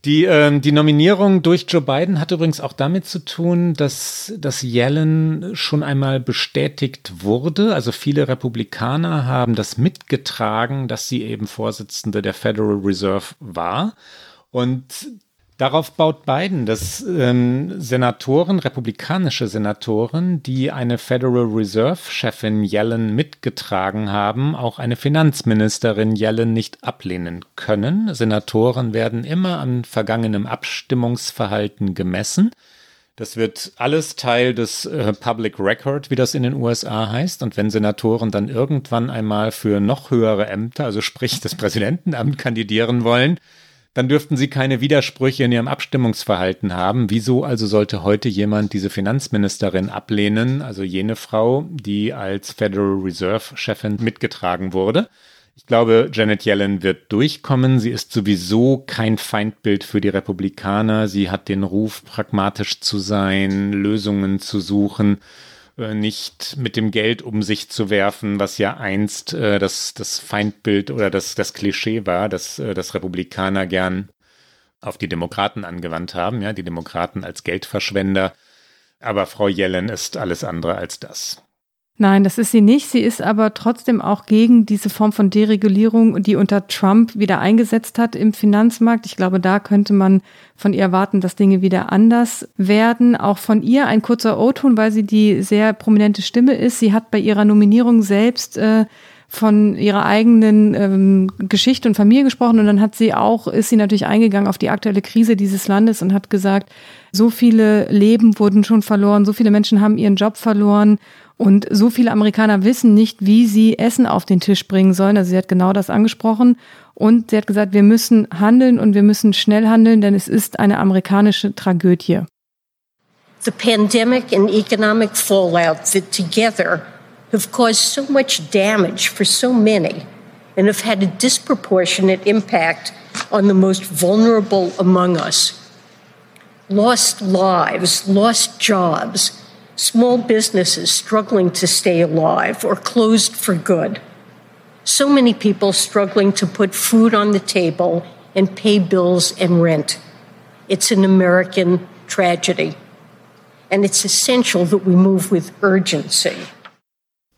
Die, ähm, die Nominierung durch Joe Biden hat übrigens auch damit zu tun, dass, dass Yellen schon einmal bestätigt wurde. Also viele Republikaner haben das mitgetragen, dass sie eben Vorsitzende der Federal Reserve war. Und Darauf baut Biden, dass ähm, Senatoren, republikanische Senatoren, die eine Federal Reserve-Chefin Yellen mitgetragen haben, auch eine Finanzministerin Yellen nicht ablehnen können. Senatoren werden immer an vergangenem Abstimmungsverhalten gemessen. Das wird alles Teil des äh, Public Record, wie das in den USA heißt. Und wenn Senatoren dann irgendwann einmal für noch höhere Ämter, also sprich das Präsidentenamt, kandidieren wollen, dann dürften sie keine Widersprüche in ihrem Abstimmungsverhalten haben. Wieso also sollte heute jemand diese Finanzministerin ablehnen, also jene Frau, die als Federal Reserve Chefin mitgetragen wurde? Ich glaube, Janet Yellen wird durchkommen. Sie ist sowieso kein Feindbild für die Republikaner. Sie hat den Ruf, pragmatisch zu sein, Lösungen zu suchen. Äh, nicht mit dem Geld um sich zu werfen, was ja einst äh, das, das Feindbild oder das, das Klischee war, dass, äh, dass Republikaner gern auf die Demokraten angewandt haben, ja, die Demokraten als Geldverschwender. Aber Frau Yellen ist alles andere als das. Nein, das ist sie nicht. Sie ist aber trotzdem auch gegen diese Form von Deregulierung, die unter Trump wieder eingesetzt hat im Finanzmarkt. Ich glaube, da könnte man von ihr erwarten, dass Dinge wieder anders werden. Auch von ihr ein kurzer O-Ton, weil sie die sehr prominente Stimme ist. Sie hat bei ihrer Nominierung selbst äh, von ihrer eigenen ähm, Geschichte und Familie gesprochen und dann hat sie auch, ist sie natürlich eingegangen auf die aktuelle Krise dieses Landes und hat gesagt, so viele Leben wurden schon verloren, so viele Menschen haben ihren Job verloren und so viele Amerikaner wissen nicht, wie sie Essen auf den Tisch bringen sollen. Also sie hat genau das angesprochen. Und sie hat gesagt, wir müssen handeln und wir müssen schnell handeln, denn es ist eine amerikanische Tragödie. The pandemic and economic fallout that together have caused so much damage for so many and have had a disproportionate impact on the most vulnerable among us. Lost lives, lost jobs, small businesses struggling to stay alive or closed for good. So many people struggling to put food on the table and pay bills and rent. It's an American tragedy. And it's essential that we move with urgency.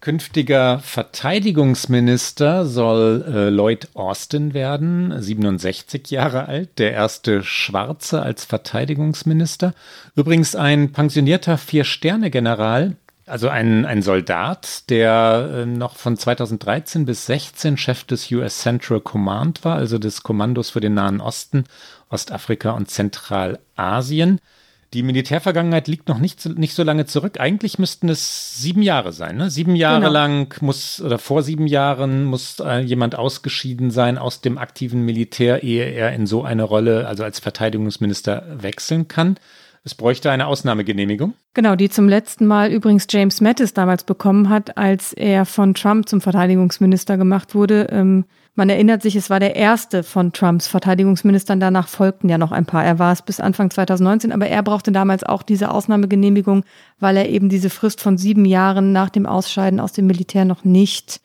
Künftiger Verteidigungsminister soll äh, Lloyd Austin werden, 67 Jahre alt, der erste Schwarze als Verteidigungsminister. Übrigens ein pensionierter Vier-Sterne-General, also ein, ein Soldat, der äh, noch von 2013 bis 16 Chef des US Central Command war, also des Kommandos für den Nahen Osten, Ostafrika und Zentralasien. Die Militärvergangenheit liegt noch nicht, nicht so lange zurück. Eigentlich müssten es sieben Jahre sein. Ne? Sieben Jahre genau. lang muss, oder vor sieben Jahren muss äh, jemand ausgeschieden sein aus dem aktiven Militär, ehe er in so eine Rolle, also als Verteidigungsminister, wechseln kann. Es bräuchte eine Ausnahmegenehmigung. Genau, die zum letzten Mal übrigens James Mattis damals bekommen hat, als er von Trump zum Verteidigungsminister gemacht wurde. Ähm, man erinnert sich, es war der erste von Trumps Verteidigungsministern. Danach folgten ja noch ein paar. Er war es bis Anfang 2019, aber er brauchte damals auch diese Ausnahmegenehmigung, weil er eben diese Frist von sieben Jahren nach dem Ausscheiden aus dem Militär noch nicht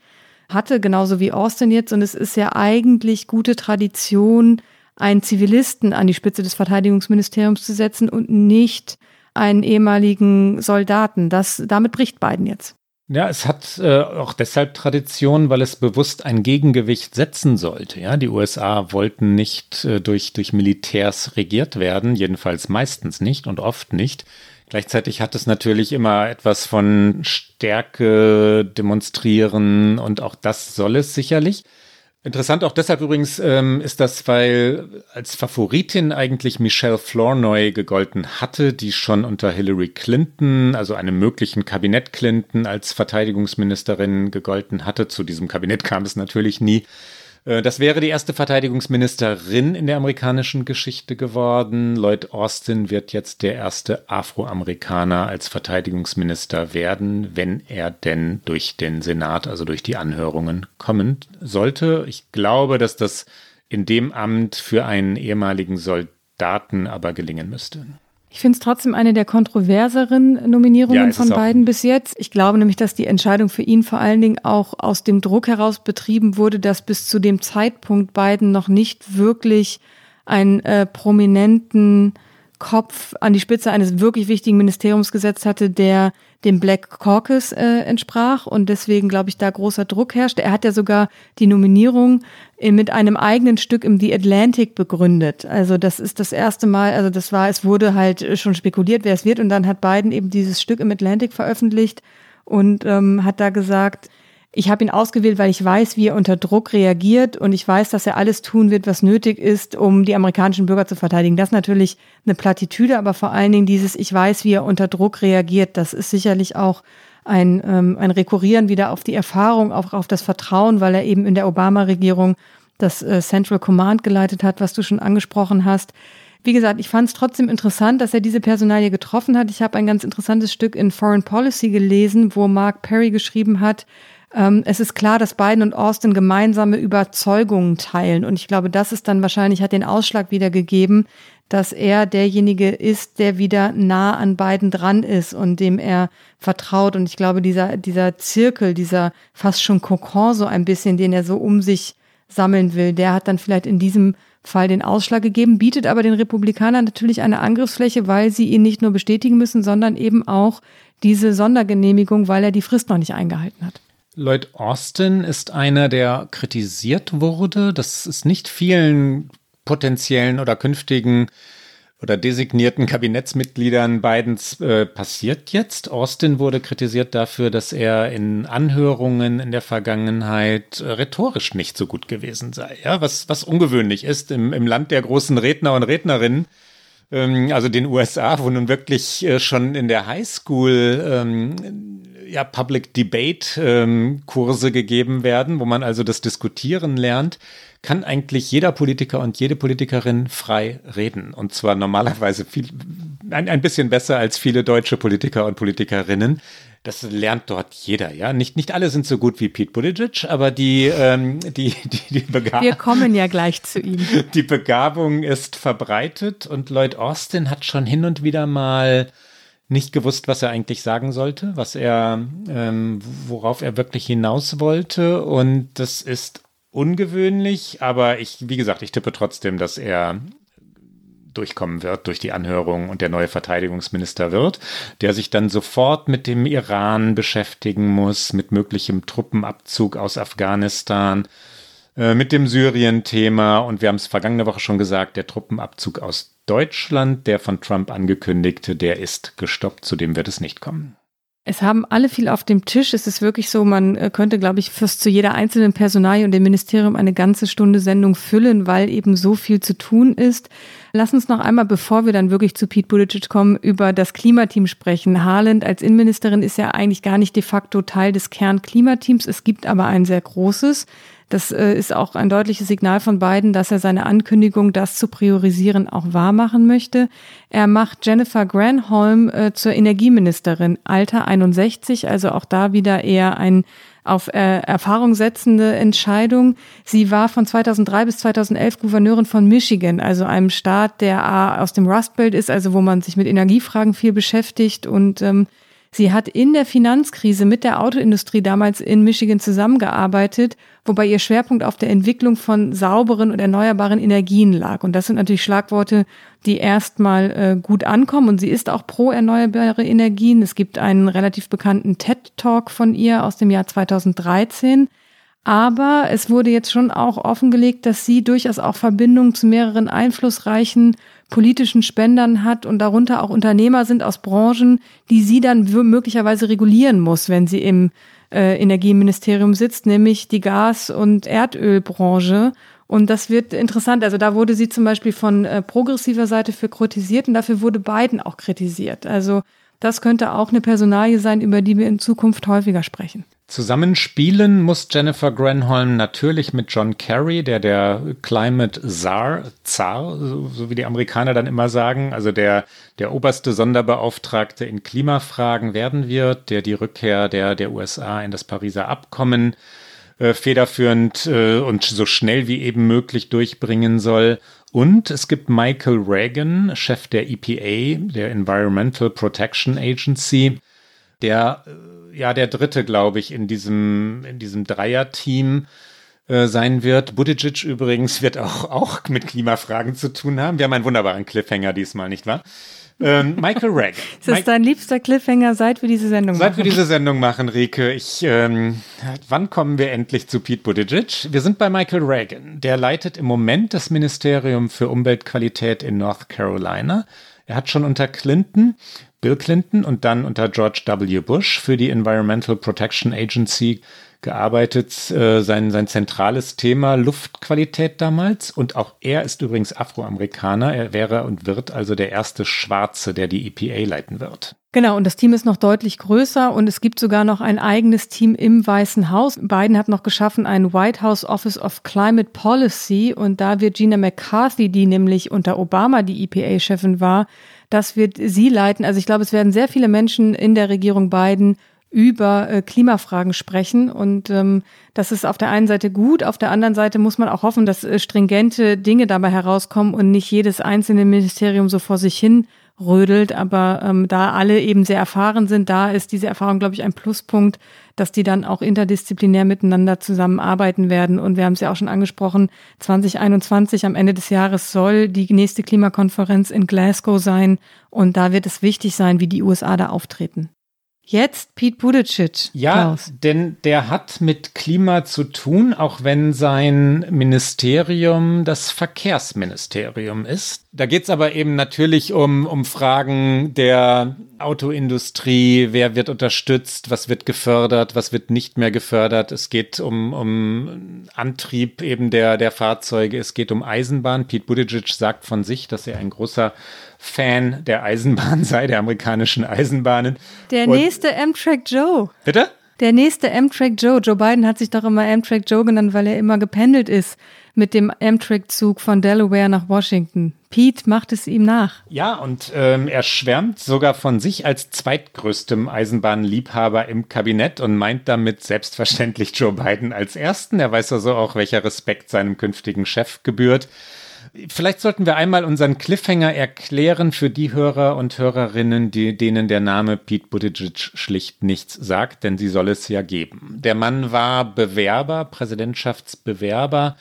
hatte, genauso wie Austin jetzt. Und es ist ja eigentlich gute Tradition, einen Zivilisten an die Spitze des Verteidigungsministeriums zu setzen und nicht einen ehemaligen Soldaten. Das, damit bricht Biden jetzt. Ja, es hat äh, auch deshalb Tradition, weil es bewusst ein Gegengewicht setzen sollte. Ja, die USA wollten nicht äh, durch, durch Militärs regiert werden, jedenfalls meistens nicht und oft nicht. Gleichzeitig hat es natürlich immer etwas von Stärke demonstrieren und auch das soll es sicherlich. Interessant auch deshalb übrigens ähm, ist das, weil als Favoritin eigentlich Michelle Flournoy gegolten hatte, die schon unter Hillary Clinton, also einem möglichen Kabinett Clinton als Verteidigungsministerin gegolten hatte. Zu diesem Kabinett kam es natürlich nie. Äh, das wäre die erste Verteidigungsministerin in der amerikanischen Geschichte geworden. Lloyd Austin wird jetzt der erste Afroamerikaner als Verteidigungsminister werden, wenn er denn durch den Senat, also durch die Anhörungen kommen sollte. Ich glaube, dass das in dem Amt für einen ehemaligen Soldaten aber gelingen müsste. Ich finde es trotzdem eine der kontroverseren Nominierungen ja, von beiden bis jetzt. Ich glaube nämlich, dass die Entscheidung für ihn vor allen Dingen auch aus dem Druck heraus betrieben wurde, dass bis zu dem Zeitpunkt Biden noch nicht wirklich einen äh, prominenten Kopf an die Spitze eines wirklich wichtigen Ministeriums gesetzt hatte, der dem Black Caucus äh, entsprach und deswegen, glaube ich, da großer Druck herrscht. Er hat ja sogar die Nominierung mit einem eigenen Stück im The Atlantic begründet. Also das ist das erste Mal, also das war, es wurde halt schon spekuliert, wer es wird und dann hat Biden eben dieses Stück im Atlantic veröffentlicht und ähm, hat da gesagt, ich habe ihn ausgewählt, weil ich weiß, wie er unter Druck reagiert und ich weiß, dass er alles tun wird, was nötig ist, um die amerikanischen Bürger zu verteidigen. Das ist natürlich eine Plattitüde, aber vor allen Dingen dieses Ich weiß, wie er unter Druck reagiert. Das ist sicherlich auch ein, ähm, ein Rekurrieren wieder auf die Erfahrung, auch auf das Vertrauen, weil er eben in der Obama-Regierung das äh, Central Command geleitet hat, was du schon angesprochen hast. Wie gesagt, ich fand es trotzdem interessant, dass er diese Personalie getroffen hat. Ich habe ein ganz interessantes Stück in Foreign Policy gelesen, wo Mark Perry geschrieben hat, es ist klar, dass Biden und Austin gemeinsame Überzeugungen teilen. Und ich glaube, das ist dann wahrscheinlich, hat den Ausschlag wieder gegeben, dass er derjenige ist, der wieder nah an beiden dran ist und dem er vertraut. Und ich glaube, dieser, dieser Zirkel, dieser fast schon Kokon so ein bisschen, den er so um sich sammeln will, der hat dann vielleicht in diesem Fall den Ausschlag gegeben, bietet aber den Republikanern natürlich eine Angriffsfläche, weil sie ihn nicht nur bestätigen müssen, sondern eben auch diese Sondergenehmigung, weil er die Frist noch nicht eingehalten hat. Lloyd Austin ist einer, der kritisiert wurde. Das ist nicht vielen potenziellen oder künftigen oder designierten Kabinettsmitgliedern Bidens äh, passiert jetzt. Austin wurde kritisiert dafür, dass er in Anhörungen in der Vergangenheit äh, rhetorisch nicht so gut gewesen sei. Ja, was, was ungewöhnlich ist im, im Land der großen Redner und Rednerinnen ähm, also den USA, wo nun wirklich äh, schon in der Highschool ähm, ja, Public Debate ähm, Kurse gegeben werden, wo man also das Diskutieren lernt kann eigentlich jeder Politiker und jede Politikerin frei reden. Und zwar normalerweise viel, ein, ein bisschen besser als viele deutsche Politiker und Politikerinnen. Das lernt dort jeder, ja. Nicht, nicht alle sind so gut wie Pete Buttigieg, aber die, ähm, die, die, die Begabung. Wir kommen ja gleich zu ihm. Die Begabung ist verbreitet und Lloyd Austin hat schon hin und wieder mal nicht gewusst, was er eigentlich sagen sollte, was er, ähm, worauf er wirklich hinaus wollte. Und das ist ungewöhnlich, aber ich, wie gesagt, ich tippe trotzdem, dass er durchkommen wird durch die Anhörung und der neue Verteidigungsminister wird, der sich dann sofort mit dem Iran beschäftigen muss, mit möglichem Truppenabzug aus Afghanistan, äh, mit dem Syrien-Thema und wir haben es vergangene Woche schon gesagt, der Truppenabzug aus Deutschland, der von Trump angekündigte, der ist gestoppt, zu dem wird es nicht kommen. Es haben alle viel auf dem Tisch. Es ist wirklich so, man äh, könnte, glaube ich, fast zu jeder einzelnen Personalie und dem Ministerium eine ganze Stunde Sendung füllen, weil eben so viel zu tun ist. Lass uns noch einmal, bevor wir dann wirklich zu Pete Buttigieg kommen, über das Klimateam sprechen. Haaland als Innenministerin ist ja eigentlich gar nicht de facto Teil des Kernklimateams. Es gibt aber ein sehr großes. Das äh, ist auch ein deutliches Signal von Biden, dass er seine Ankündigung, das zu priorisieren, auch wahrmachen möchte. Er macht Jennifer Granholm äh, zur Energieministerin, Alter 61, also auch da wieder eher ein auf äh, Erfahrung setzende Entscheidung. Sie war von 2003 bis 2011 Gouverneurin von Michigan, also einem Staat, der aus dem Rust Belt ist, also wo man sich mit Energiefragen viel beschäftigt und ähm, Sie hat in der Finanzkrise mit der Autoindustrie damals in Michigan zusammengearbeitet, wobei ihr Schwerpunkt auf der Entwicklung von sauberen und erneuerbaren Energien lag. Und das sind natürlich Schlagworte, die erstmal äh, gut ankommen. Und sie ist auch pro erneuerbare Energien. Es gibt einen relativ bekannten TED-Talk von ihr aus dem Jahr 2013. Aber es wurde jetzt schon auch offengelegt, dass sie durchaus auch Verbindungen zu mehreren einflussreichen politischen Spendern hat und darunter auch Unternehmer sind aus Branchen, die sie dann möglicherweise regulieren muss, wenn sie im äh, Energieministerium sitzt, nämlich die Gas- und Erdölbranche. Und das wird interessant. Also da wurde sie zum Beispiel von äh, progressiver Seite für kritisiert und dafür wurde Biden auch kritisiert. Also das könnte auch eine Personalie sein, über die wir in Zukunft häufiger sprechen. Zusammenspielen muss Jennifer Granholm natürlich mit John Kerry, der der Climate Czar, Zar, so, wie die Amerikaner dann immer sagen, also der, der oberste Sonderbeauftragte in Klimafragen werden wird, der die Rückkehr der, der USA in das Pariser Abkommen äh, federführend äh, und so schnell wie eben möglich durchbringen soll. Und es gibt Michael Reagan, Chef der EPA, der Environmental Protection Agency, der äh, ja der dritte, glaube ich, in diesem, in diesem Dreier-Team äh, sein wird. Buttigieg übrigens wird auch, auch mit Klimafragen zu tun haben. Wir haben einen wunderbaren Cliffhanger diesmal, nicht wahr? Ähm, Michael Reagan. ist das dein liebster Cliffhanger, seit wir diese Sendung seit machen? Seit wir diese Sendung machen, Rike. Ich, ähm, wann kommen wir endlich zu Pete Buttigieg? Wir sind bei Michael Reagan. Der leitet im Moment das Ministerium für Umweltqualität in North Carolina. Er hat schon unter Clinton Bill Clinton und dann unter George W. Bush für die Environmental Protection Agency gearbeitet. Äh, sein, sein zentrales Thema Luftqualität damals. Und auch er ist übrigens Afroamerikaner. Er wäre und wird also der erste Schwarze, der die EPA leiten wird. Genau, und das Team ist noch deutlich größer und es gibt sogar noch ein eigenes Team im Weißen Haus. Biden hat noch geschaffen ein White House Office of Climate Policy und da wird Gina McCarthy, die nämlich unter Obama die EPA-Chefin war, das wird sie leiten. Also ich glaube, es werden sehr viele Menschen in der Regierung Biden über äh, Klimafragen sprechen. Und ähm, das ist auf der einen Seite gut, auf der anderen Seite muss man auch hoffen, dass äh, stringente Dinge dabei herauskommen und nicht jedes einzelne Ministerium so vor sich hin rödelt. Aber ähm, da alle eben sehr erfahren sind, da ist diese Erfahrung, glaube ich, ein Pluspunkt, dass die dann auch interdisziplinär miteinander zusammenarbeiten werden. Und wir haben es ja auch schon angesprochen, 2021 am Ende des Jahres soll die nächste Klimakonferenz in Glasgow sein. Und da wird es wichtig sein, wie die USA da auftreten. Jetzt Pete Buttigieg. Ja, Klaus. denn der hat mit Klima zu tun, auch wenn sein Ministerium das Verkehrsministerium ist. Da geht's aber eben natürlich um, um Fragen der Autoindustrie, wer wird unterstützt, was wird gefördert, was wird nicht mehr gefördert. Es geht um, um Antrieb eben der, der Fahrzeuge, es geht um Eisenbahn. Pete Buttigieg sagt von sich, dass er ein großer Fan der Eisenbahn sei, der amerikanischen Eisenbahnen. Der Und nächste Amtrak Joe. Bitte? Der nächste Amtrak Joe. Joe Biden hat sich doch immer Amtrak Joe genannt, weil er immer gependelt ist mit dem Amtrak-Zug von Delaware nach Washington. Pete macht es ihm nach. Ja, und ähm, er schwärmt sogar von sich als zweitgrößtem Eisenbahnliebhaber im Kabinett und meint damit selbstverständlich Joe Biden als ersten. Er weiß also auch, welcher Respekt seinem künftigen Chef gebührt. Vielleicht sollten wir einmal unseren Cliffhanger erklären für die Hörer und Hörerinnen, die, denen der Name Pete Buttigieg schlicht nichts sagt, denn sie soll es ja geben. Der Mann war Bewerber, Präsidentschaftsbewerber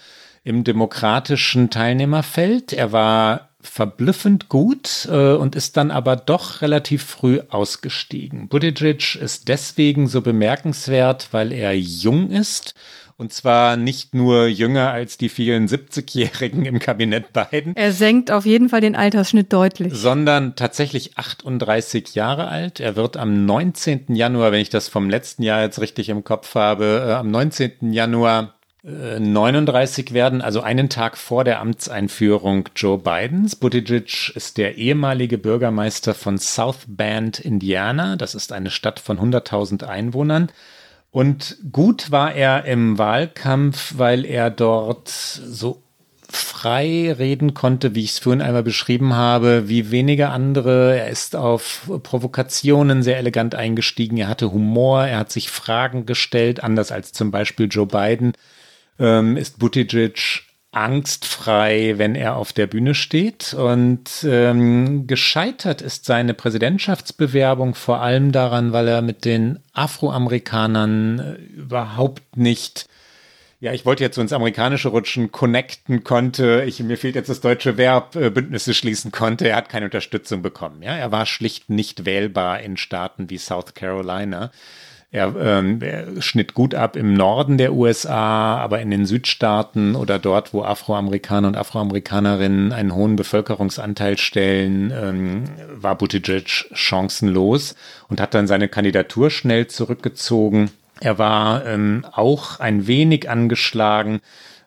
im demokratischen Teilnehmerfeld. Er war verblüffend gut äh, und ist dann aber doch relativ früh ausgestiegen. Buttigieg ist deswegen so bemerkenswert, weil er jung ist und zwar nicht nur jünger als die vielen 70-Jährigen im Kabinett Biden. Er senkt auf jeden Fall den Altersschnitt deutlich. Sondern tatsächlich 38 Jahre alt. Er wird am 19. Januar, wenn ich das vom letzten Jahr jetzt richtig im Kopf habe, äh, am 19. Januar 39 äh, werden, also einen Tag vor der Amtseinführung Joe Bidens. Buttigieg ist der ehemalige Bürgermeister von South Bend, Indiana. Das ist eine Stadt von 100.000 Einwohnern. Und gut war er im Wahlkampf, weil er dort so frei reden konnte, wie ich es vorhin einmal beschrieben habe, wie wenige andere. Er ist auf Provokationen sehr elegant eingestiegen. Er hatte Humor, er hat sich Fragen gestellt, anders als zum Beispiel Joe Biden. Ähm, ist Buttigieg angstfrei, wenn er auf der Bühne steht. Und ähm, gescheitert ist seine Präsidentschaftsbewerbung vor allem daran, weil er mit den Afroamerikanern äh, überhaupt nicht ja, ich wollte jetzt so ins Amerikanische rutschen, connecten konnte. Ich, mir fehlt jetzt das deutsche Verb, äh, Bündnisse schließen konnte. Er hat keine Unterstützung bekommen. Ja, er war schlicht nicht wählbar in Staaten wie South Carolina. Er, ähm, schnitt gut ab im Norden der USA, aber in den Südstaaten oder dort, wo Afroamerikaner und Afroamerikanerinnen einen hohen Bevölkerungsanteil stellen, ähm, war Buttigieg chancenlos und hat dann seine Kandidatur schnell zurückgezogen. Er war ähm, auch ein wenig angeschlagen,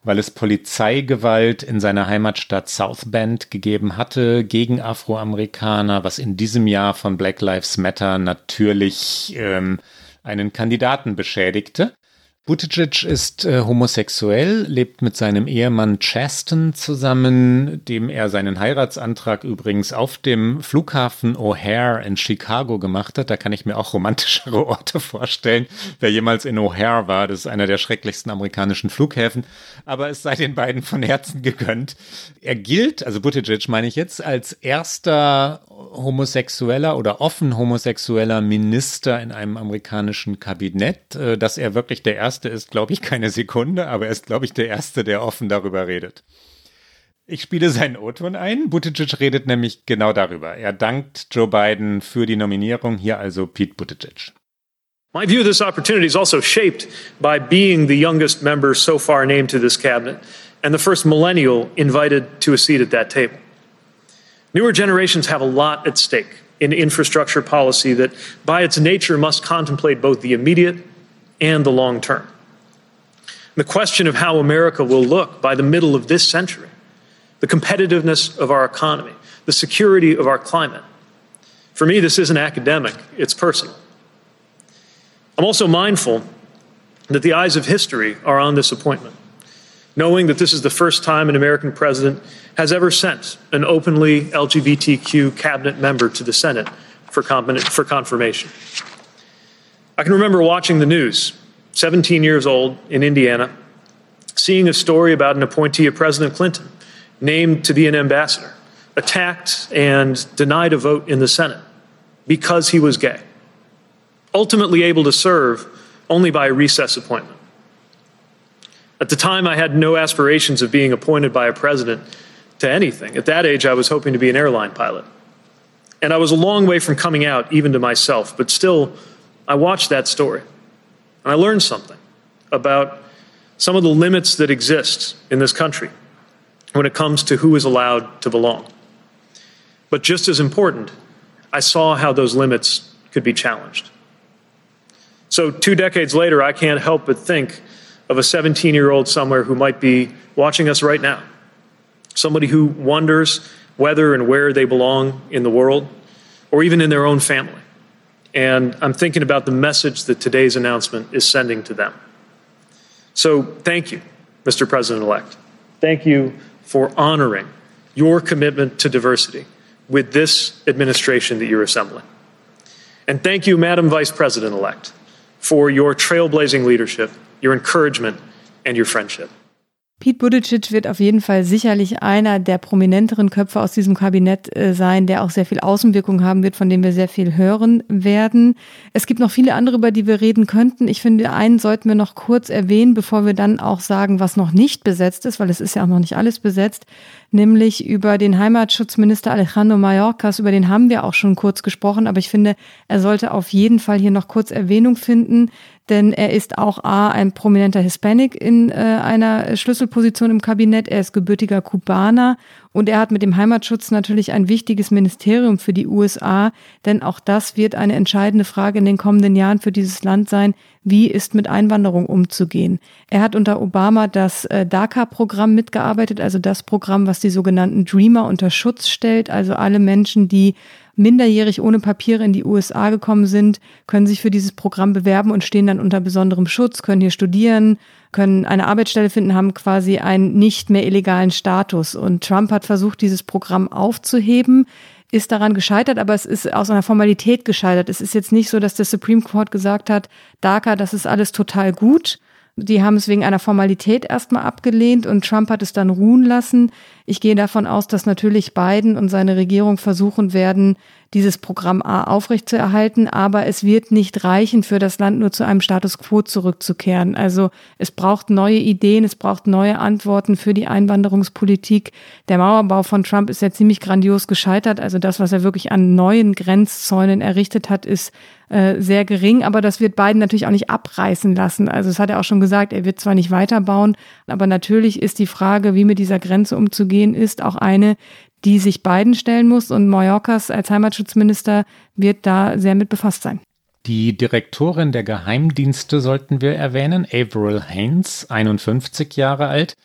weil es Polizeigewalt in seiner Heimatstadt South Bend gegeben hatte gegen Afroamerikaner, was in diesem Jahr von Black Lives Matter natürlich ähm, einen Kandidaten beschädigte. Buttigieg ist äh, homosexuell, lebt mit seinem Ehemann Chaston zusammen, dem er seinen Heiratsantrag übrigens auf dem Flughafen O'Hare in Chicago gemacht hat. Da kann ich mir auch romantischere Orte vorstellen. Wer jemals in O'Hare war, das ist einer der schrecklichsten amerikanischen Flughäfen. Aber es sei den beiden von Herzen gegönnt. Er gilt, also Buttigieg meine ich jetzt, als erster homosexueller oder offen homosexueller Minister in einem amerikanischen Kabinett. Äh, dass er wirklich der Erste ist, glaube ich, keine Sekunde, aber er ist, glaube ich, der Erste, der offen darüber redet. Ich spiele seinen O-Ton ein. Buttigieg redet nämlich genau darüber. Er dankt Joe Biden für die Nominierung. Hier also Pete Buttigieg. My view of this opportunity is also shaped by being the youngest member so far named to this cabinet and the first millennial invited to a seat at that table. Newer generations have a lot at stake in infrastructure policy that, by its nature, must contemplate both the immediate and the long term. The question of how America will look by the middle of this century, the competitiveness of our economy, the security of our climate. For me, this isn't academic, it's personal. I'm also mindful that the eyes of history are on this appointment, knowing that this is the first time an American president has ever sent an openly LGBTQ cabinet member to the Senate for, confirmation. I can remember watching the news, 17 years old in Indiana, seeing a story about an appointee of President Clinton named to be an ambassador, attacked and denied a vote in the Senate because he was gay. Ultimately able to serve only by a recess appointment. At the time, I had no aspirations of being appointed by a president to anything. At that age, I was hoping to be an airline pilot. And I was a long way from coming out, even to myself, but still, I watched that story. And I learned something about some of the limits that exist in this country when it comes to who is allowed to belong. But just as important, I saw how those limits could be challenged. So, two decades later, I can't help but think of a 17 year old somewhere who might be watching us right now. Somebody who wonders whether and where they belong in the world or even in their own family. And I'm thinking about the message that today's announcement is sending to them. So, thank you, Mr. President elect. Thank you for honoring your commitment to diversity with this administration that you're assembling. And thank you, Madam Vice President elect, for your trailblazing leadership, your encouragement, and your friendship. Pete Buttigieg wird auf jeden Fall sicherlich einer der prominenteren Köpfe aus diesem Kabinett äh, sein, der auch sehr viel Außenwirkung haben wird, von dem wir sehr viel hören werden. Es gibt noch viele andere, über die wir reden könnten. Ich finde, einen sollten wir noch kurz erwähnen, bevor wir dann auch sagen, was noch nicht besetzt ist, weil es ist ja auch noch nicht alles besetzt, nämlich über den Heimatschutzminister Alejandro Mayorkas. Über den haben wir auch schon kurz gesprochen, aber ich finde, er sollte auf jeden Fall hier noch kurz Erwähnung finden denn er ist auch A, ein prominenter Hispanic in äh, einer Schlüsselposition im Kabinett, er ist gebürtiger Kubaner. Und er hat mit dem Heimatschutz natürlich ein wichtiges Ministerium für die USA, denn auch das wird eine entscheidende Frage in den kommenden Jahren für dieses Land sein, wie ist mit Einwanderung umzugehen. Er hat unter Obama das äh, DACA-Programm mitgearbeitet, also das Programm, was die sogenannten Dreamer unter Schutz stellt, also alle Menschen, die minderjährig ohne Papiere in die USA gekommen sind, können sich für dieses Programm bewerben und stehen dann unter besonderem Schutz, können hier studieren, können eine Arbeitsstelle finden, haben quasi einen nicht mehr illegalen Status. Und Trump hat versucht, dieses Programm aufzuheben ist daran gescheitert, aber es ist aus einer Formalität gescheitert. Es ist jetzt nicht so, dass der Supreme Court gesagt hat, DACA, das ist alles total gut. Die haben es wegen einer Formalität erstmal abgelehnt und Trump hat es dann ruhen lassen. Ich gehe davon aus, dass natürlich Biden und seine Regierung versuchen werden, dieses Programm A aufrechtzuerhalten, aber es wird nicht reichen, für das Land nur zu einem Status quo zurückzukehren. Also es braucht neue Ideen, es braucht neue Antworten für die Einwanderungspolitik. Der Mauerbau von Trump ist ja ziemlich grandios gescheitert. Also das, was er wirklich an neuen Grenzzäunen errichtet hat, ist äh, sehr gering, aber das wird Biden natürlich auch nicht abreißen lassen. Also es hat er auch schon gesagt, er wird zwar nicht weiterbauen, aber natürlich ist die Frage, wie mit dieser Grenze umzugehen ist, auch eine, die sich Biden stellen muss und Mallorcas als Heimatschutzminister wird da sehr mit befasst sein. Die Direktorin der Geheimdienste sollten wir erwähnen, Avril Haines, 51 Jahre alt,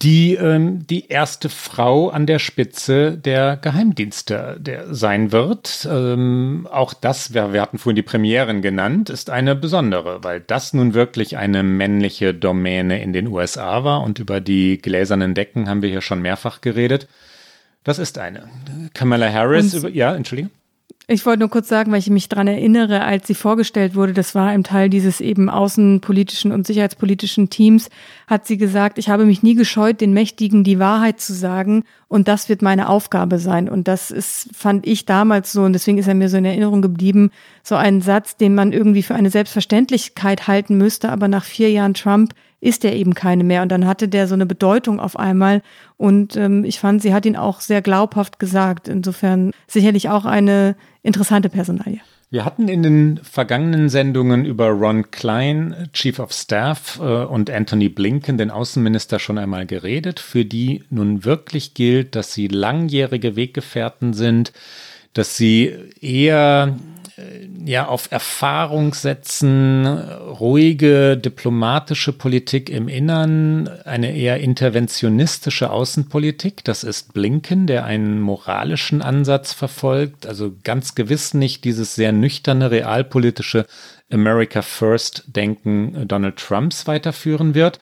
die ähm, die erste Frau an der Spitze der Geheimdienste der sein wird. Ähm, auch das, wir, wir hatten vorhin die Premieren genannt, ist eine besondere, weil das nun wirklich eine männliche Domäne in den USA war und über die gläsernen Decken haben wir hier schon mehrfach geredet. Das ist eine. Kamala Harris, über, ja, Entschuldigung. Ich wollte nur kurz sagen, weil ich mich daran erinnere, als sie vorgestellt wurde, das war im Teil dieses eben außenpolitischen und sicherheitspolitischen Teams, hat sie gesagt, ich habe mich nie gescheut, den Mächtigen die Wahrheit zu sagen und das wird meine Aufgabe sein. Und das ist, fand ich damals so, und deswegen ist er mir so in Erinnerung geblieben, so ein Satz, den man irgendwie für eine Selbstverständlichkeit halten müsste, aber nach vier Jahren Trump ist er eben keine mehr. Und dann hatte der so eine Bedeutung auf einmal. Und ähm, ich fand, sie hat ihn auch sehr glaubhaft gesagt. Insofern sicherlich auch eine interessante Personalie. Wir hatten in den vergangenen Sendungen über Ron Klein, Chief of Staff, äh, und Anthony Blinken, den Außenminister, schon einmal geredet, für die nun wirklich gilt, dass sie langjährige Weggefährten sind, dass sie eher ja auf Erfahrung setzen, ruhige diplomatische Politik im Innern, eine eher interventionistische Außenpolitik. Das ist Blinken, der einen moralischen Ansatz verfolgt, also ganz gewiss nicht dieses sehr nüchterne realpolitische America First Denken Donald Trumps weiterführen wird.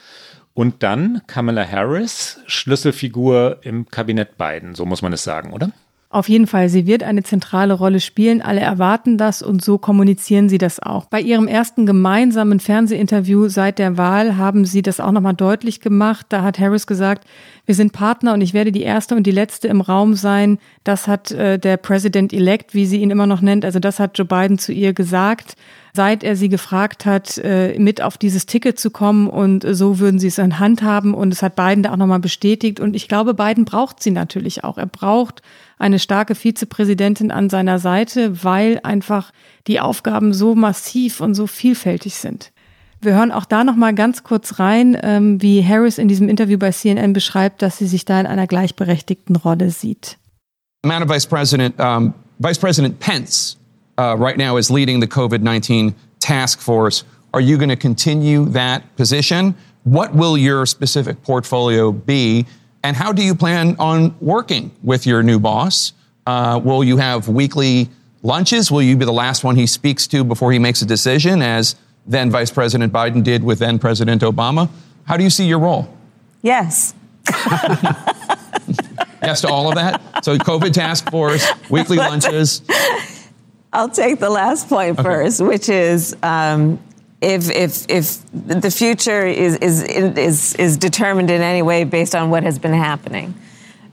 Und dann Kamala Harris, Schlüsselfigur im Kabinett Biden, so muss man es sagen, oder? Auf jeden Fall, sie wird eine zentrale Rolle spielen. Alle erwarten das und so kommunizieren sie das auch. Bei ihrem ersten gemeinsamen Fernsehinterview seit der Wahl haben sie das auch nochmal deutlich gemacht. Da hat Harris gesagt, wir sind Partner und ich werde die erste und die letzte im Raum sein. Das hat äh, der President-elect, wie sie ihn immer noch nennt, also das hat Joe Biden zu ihr gesagt seit er sie gefragt hat, äh, mit auf dieses Ticket zu kommen und so würden sie es in Hand haben und es hat Biden da auch nochmal bestätigt und ich glaube, Biden braucht sie natürlich auch. Er braucht eine starke Vizepräsidentin an seiner Seite, weil einfach die Aufgaben so massiv und so vielfältig sind. Wir hören auch da noch mal ganz kurz rein, ähm, wie Harris in diesem Interview bei CNN beschreibt, dass sie sich da in einer gleichberechtigten Rolle sieht. Madam Vice President, um, Vice President Pence uh, right now is leading the COVID-19 task force. Are you going to continue that position? What will your specific portfolio be? And how do you plan on working with your new boss? Uh, will you have weekly lunches? Will you be the last one he speaks to before he makes a decision, as then Vice President Biden did with then President Obama? How do you see your role? Yes. yes to all of that? So, COVID task force, weekly lunches. I'll take the last point okay. first, which is um, if if if the future is is is is determined in any way based on what has been happening.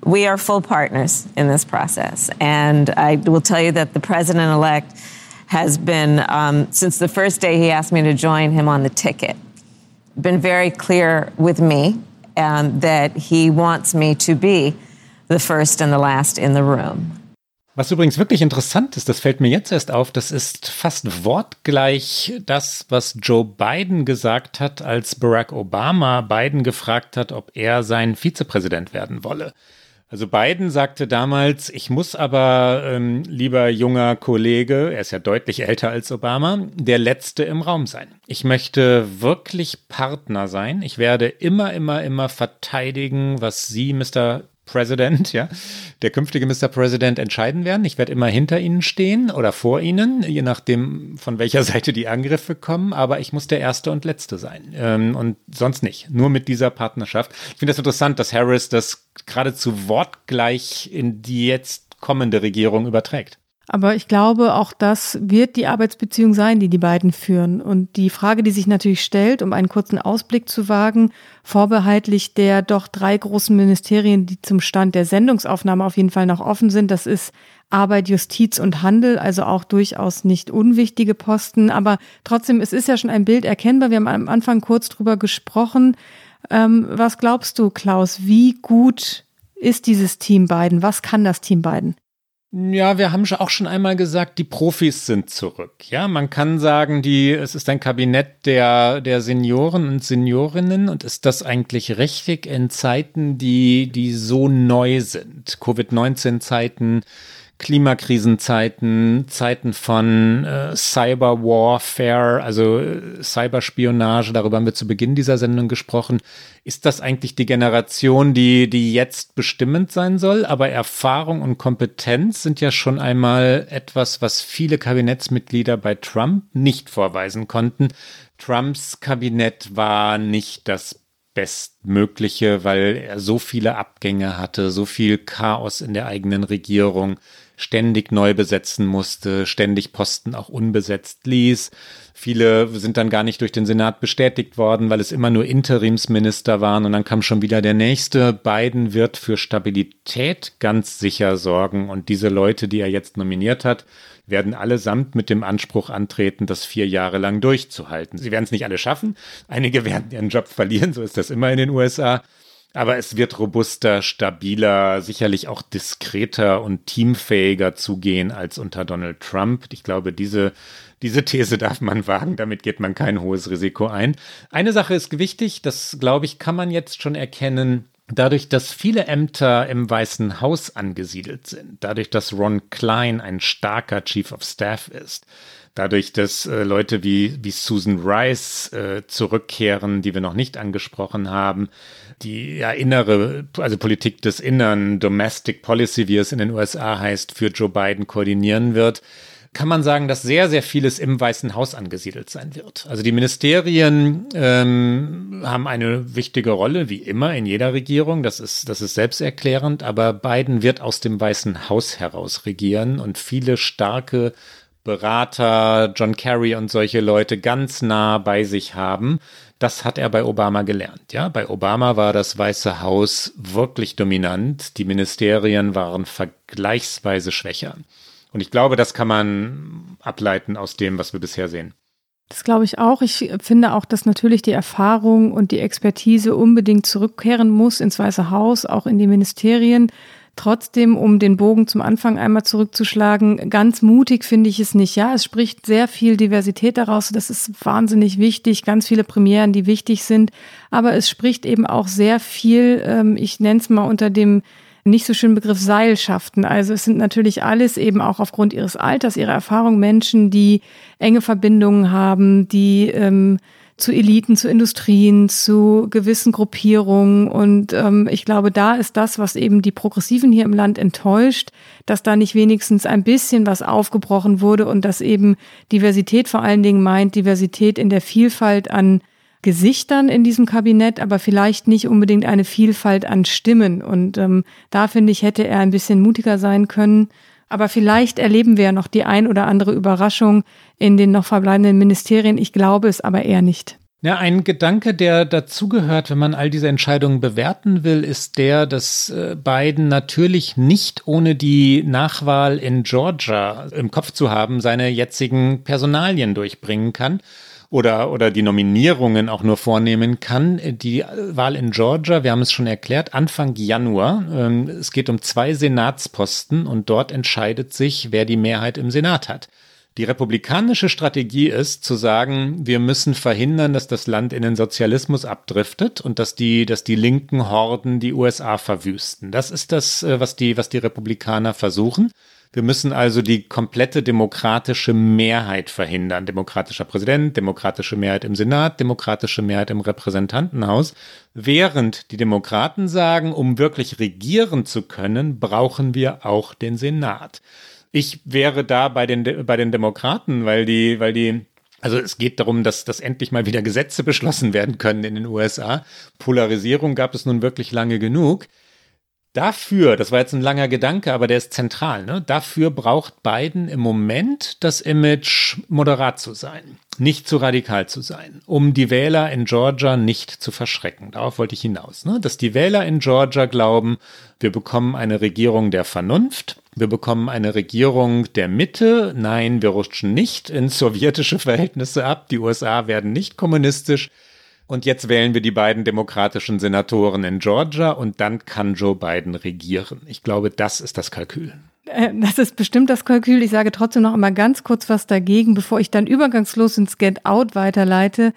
We are full partners in this process, and I will tell you that the president elect has been um, since the first day he asked me to join him on the ticket. Been very clear with me um, that he wants me to be the first and the last in the room. Was übrigens wirklich interessant ist, das fällt mir jetzt erst auf, das ist fast wortgleich das, was Joe Biden gesagt hat, als Barack Obama Biden gefragt hat, ob er sein Vizepräsident werden wolle. Also Biden sagte damals, ich muss aber, ähm, lieber junger Kollege, er ist ja deutlich älter als Obama, der Letzte im Raum sein. Ich möchte wirklich Partner sein. Ich werde immer, immer, immer verteidigen, was Sie, Mr. President, ja, der künftige Mr. President entscheiden werden. Ich werde immer hinter Ihnen stehen oder vor Ihnen, je nachdem, von welcher Seite die Angriffe kommen, aber ich muss der Erste und Letzte sein. Ähm, und sonst nicht. Nur mit dieser Partnerschaft. Ich finde das interessant, dass Harris das geradezu wortgleich in die jetzt kommende Regierung überträgt. Aber ich glaube, auch das wird die Arbeitsbeziehung sein, die die beiden führen. Und die Frage, die sich natürlich stellt, um einen kurzen Ausblick zu wagen, vorbehaltlich der doch drei großen Ministerien, die zum Stand der Sendungsaufnahme auf jeden Fall noch offen sind, das ist Arbeit, Justiz und Handel, also auch durchaus nicht unwichtige Posten. Aber trotzdem, es ist ja schon ein Bild erkennbar. Wir haben am Anfang kurz drüber gesprochen. Ähm, was glaubst du, Klaus? Wie gut ist dieses Team beiden? Was kann das Team beiden? Ja, wir haben auch schon einmal gesagt, die Profis sind zurück. Ja, man kann sagen, die, es ist ein Kabinett der, der Senioren und Seniorinnen und ist das eigentlich richtig in Zeiten, die, die so neu sind? Covid-19-Zeiten, Klimakrisenzeiten, Zeiten von äh, Cyberwarfare, also äh, Cyberspionage, darüber haben wir zu Beginn dieser Sendung gesprochen. Ist das eigentlich die Generation, die, die jetzt bestimmend sein soll? Aber Erfahrung und Kompetenz sind ja schon einmal etwas, was viele Kabinettsmitglieder bei Trump nicht vorweisen konnten. Trumps Kabinett war nicht das Bestmögliche, weil er so viele Abgänge hatte, so viel Chaos in der eigenen Regierung ständig neu besetzen musste, ständig Posten auch unbesetzt ließ. Viele sind dann gar nicht durch den Senat bestätigt worden, weil es immer nur Interimsminister waren und dann kam schon wieder der nächste. Biden wird für Stabilität ganz sicher sorgen und diese Leute, die er jetzt nominiert hat, werden allesamt mit dem Anspruch antreten, das vier Jahre lang durchzuhalten. Sie werden es nicht alle schaffen. Einige werden ihren Job verlieren, so ist das immer in den USA. Aber es wird robuster, stabiler, sicherlich auch diskreter und teamfähiger zugehen als unter Donald Trump. Ich glaube, diese, diese These darf man wagen. Damit geht man kein hohes Risiko ein. Eine Sache ist wichtig, das glaube ich, kann man jetzt schon erkennen. Dadurch, dass viele Ämter im Weißen Haus angesiedelt sind, dadurch, dass Ron Klein ein starker Chief of Staff ist, dadurch, dass äh, Leute wie, wie Susan Rice äh, zurückkehren, die wir noch nicht angesprochen haben, die ja innere, also Politik des Innern, Domestic Policy, wie es in den USA heißt, für Joe Biden koordinieren wird, kann man sagen, dass sehr, sehr vieles im Weißen Haus angesiedelt sein wird. Also die Ministerien ähm, haben eine wichtige Rolle, wie immer in jeder Regierung. Das ist, das ist selbsterklärend. Aber Biden wird aus dem Weißen Haus heraus regieren und viele starke Berater, John Kerry und solche Leute ganz nah bei sich haben. Das hat er bei Obama gelernt. Ja, bei Obama war das Weiße Haus wirklich dominant. Die Ministerien waren vergleichsweise schwächer. Und ich glaube, das kann man ableiten aus dem, was wir bisher sehen. Das glaube ich auch. Ich finde auch, dass natürlich die Erfahrung und die Expertise unbedingt zurückkehren muss ins Weiße Haus, auch in die Ministerien. Trotzdem, um den Bogen zum Anfang einmal zurückzuschlagen, ganz mutig finde ich es nicht. Ja, es spricht sehr viel Diversität daraus. Das ist wahnsinnig wichtig. Ganz viele Premieren, die wichtig sind. Aber es spricht eben auch sehr viel, ähm, ich nenne es mal unter dem nicht so schönen Begriff Seilschaften. Also es sind natürlich alles eben auch aufgrund ihres Alters, ihrer Erfahrung Menschen, die enge Verbindungen haben, die ähm, zu Eliten, zu Industrien, zu gewissen Gruppierungen. Und ähm, ich glaube, da ist das, was eben die Progressiven hier im Land enttäuscht, dass da nicht wenigstens ein bisschen was aufgebrochen wurde und dass eben Diversität vor allen Dingen meint, Diversität in der Vielfalt an Gesichtern in diesem Kabinett, aber vielleicht nicht unbedingt eine Vielfalt an Stimmen. Und ähm, da finde ich, hätte er ein bisschen mutiger sein können. Aber vielleicht erleben wir ja noch die ein oder andere Überraschung in den noch verbleibenden Ministerien. Ich glaube es aber eher nicht. Ja, ein Gedanke, der dazugehört, wenn man all diese Entscheidungen bewerten will, ist der, dass äh, Biden natürlich nicht ohne die Nachwahl in Georgia im Kopf zu haben, seine jetzigen Personalien durchbringen kann oder, oder die Nominierungen auch nur vornehmen kann. Die Wahl in Georgia, wir haben es schon erklärt, Anfang Januar. Ähm, es geht um zwei Senatsposten und dort entscheidet sich, wer die Mehrheit im Senat hat. Die republikanische Strategie ist zu sagen, wir müssen verhindern, dass das Land in den Sozialismus abdriftet und dass die, dass die linken Horden die USA verwüsten. Das ist das, äh, was die, was die Republikaner versuchen. Wir müssen also die komplette demokratische Mehrheit verhindern. Demokratischer Präsident, demokratische Mehrheit im Senat, demokratische Mehrheit im Repräsentantenhaus. Während die Demokraten sagen, um wirklich regieren zu können, brauchen wir auch den Senat. Ich wäre da bei den, bei den Demokraten, weil die, weil die also es geht darum, dass, dass endlich mal wieder Gesetze beschlossen werden können in den USA. Polarisierung gab es nun wirklich lange genug. Dafür, das war jetzt ein langer Gedanke, aber der ist zentral, ne? dafür braucht Biden im Moment das Image, moderat zu sein, nicht zu radikal zu sein, um die Wähler in Georgia nicht zu verschrecken. Darauf wollte ich hinaus. Ne? Dass die Wähler in Georgia glauben, wir bekommen eine Regierung der Vernunft, wir bekommen eine Regierung der Mitte. Nein, wir rutschen nicht in sowjetische Verhältnisse ab. Die USA werden nicht kommunistisch. Und jetzt wählen wir die beiden demokratischen Senatoren in Georgia und dann kann Joe Biden regieren. Ich glaube, das ist das Kalkül. Äh, das ist bestimmt das Kalkül. Ich sage trotzdem noch einmal ganz kurz was dagegen, bevor ich dann übergangslos ins Get Out weiterleite.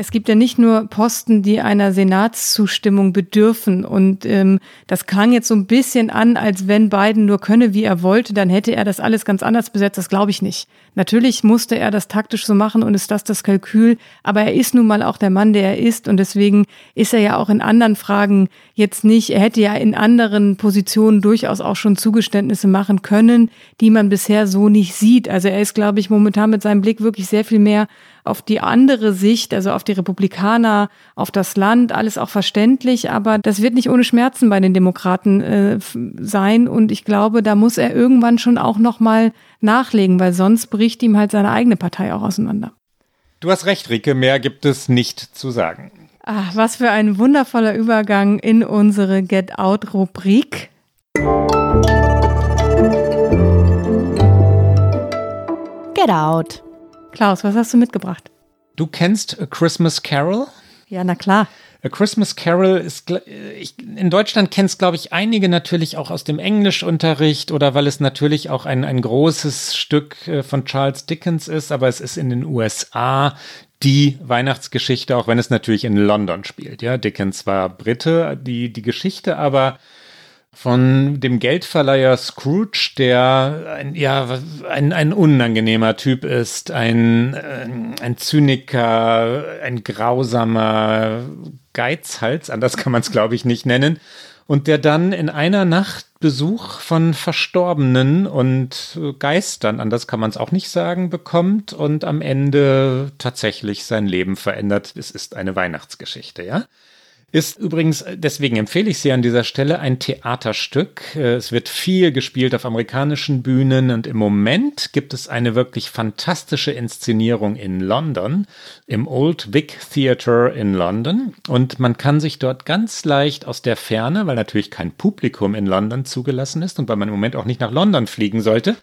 Es gibt ja nicht nur Posten, die einer Senatszustimmung bedürfen. Und ähm, das klang jetzt so ein bisschen an, als wenn Biden nur könne, wie er wollte, dann hätte er das alles ganz anders besetzt. Das glaube ich nicht. Natürlich musste er das taktisch so machen und ist das das Kalkül. Aber er ist nun mal auch der Mann, der er ist. Und deswegen ist er ja auch in anderen Fragen jetzt nicht. Er hätte ja in anderen Positionen durchaus auch schon Zugeständnisse machen können, die man bisher so nicht sieht. Also er ist, glaube ich, momentan mit seinem Blick wirklich sehr viel mehr auf die andere Sicht, also auf die Republikaner, auf das Land, alles auch verständlich, aber das wird nicht ohne Schmerzen bei den Demokraten äh, sein und ich glaube, da muss er irgendwann schon auch noch mal nachlegen, weil sonst bricht ihm halt seine eigene Partei auch auseinander. Du hast recht, Rike, mehr gibt es nicht zu sagen. Ach, was für ein wundervoller Übergang in unsere Get Out Rubrik. Get Out. Klaus, was hast du mitgebracht? Du kennst A Christmas Carol? Ja, na klar. A Christmas Carol ist, in Deutschland kennt es, glaube ich, einige natürlich auch aus dem Englischunterricht oder weil es natürlich auch ein, ein großes Stück äh, von Charles Dickens ist, aber es ist in den USA die Weihnachtsgeschichte, auch wenn es natürlich in London spielt. Ja, Dickens war Brite, die, die Geschichte aber von dem Geldverleiher Scrooge, der ein, ja, ein, ein unangenehmer Typ ist, ein, äh, ein Zyniker, ein grausamer Geizhals, anders kann man es, glaube ich, nicht nennen. und der dann in einer Nacht Besuch von Verstorbenen und Geistern, anders kann man es auch nicht sagen, bekommt und am Ende tatsächlich sein Leben verändert. Es ist eine Weihnachtsgeschichte, ja? Ist übrigens, deswegen empfehle ich sie an dieser Stelle, ein Theaterstück. Es wird viel gespielt auf amerikanischen Bühnen und im Moment gibt es eine wirklich fantastische Inszenierung in London, im Old Vic Theatre in London. Und man kann sich dort ganz leicht aus der Ferne, weil natürlich kein Publikum in London zugelassen ist und weil man im Moment auch nicht nach London fliegen sollte,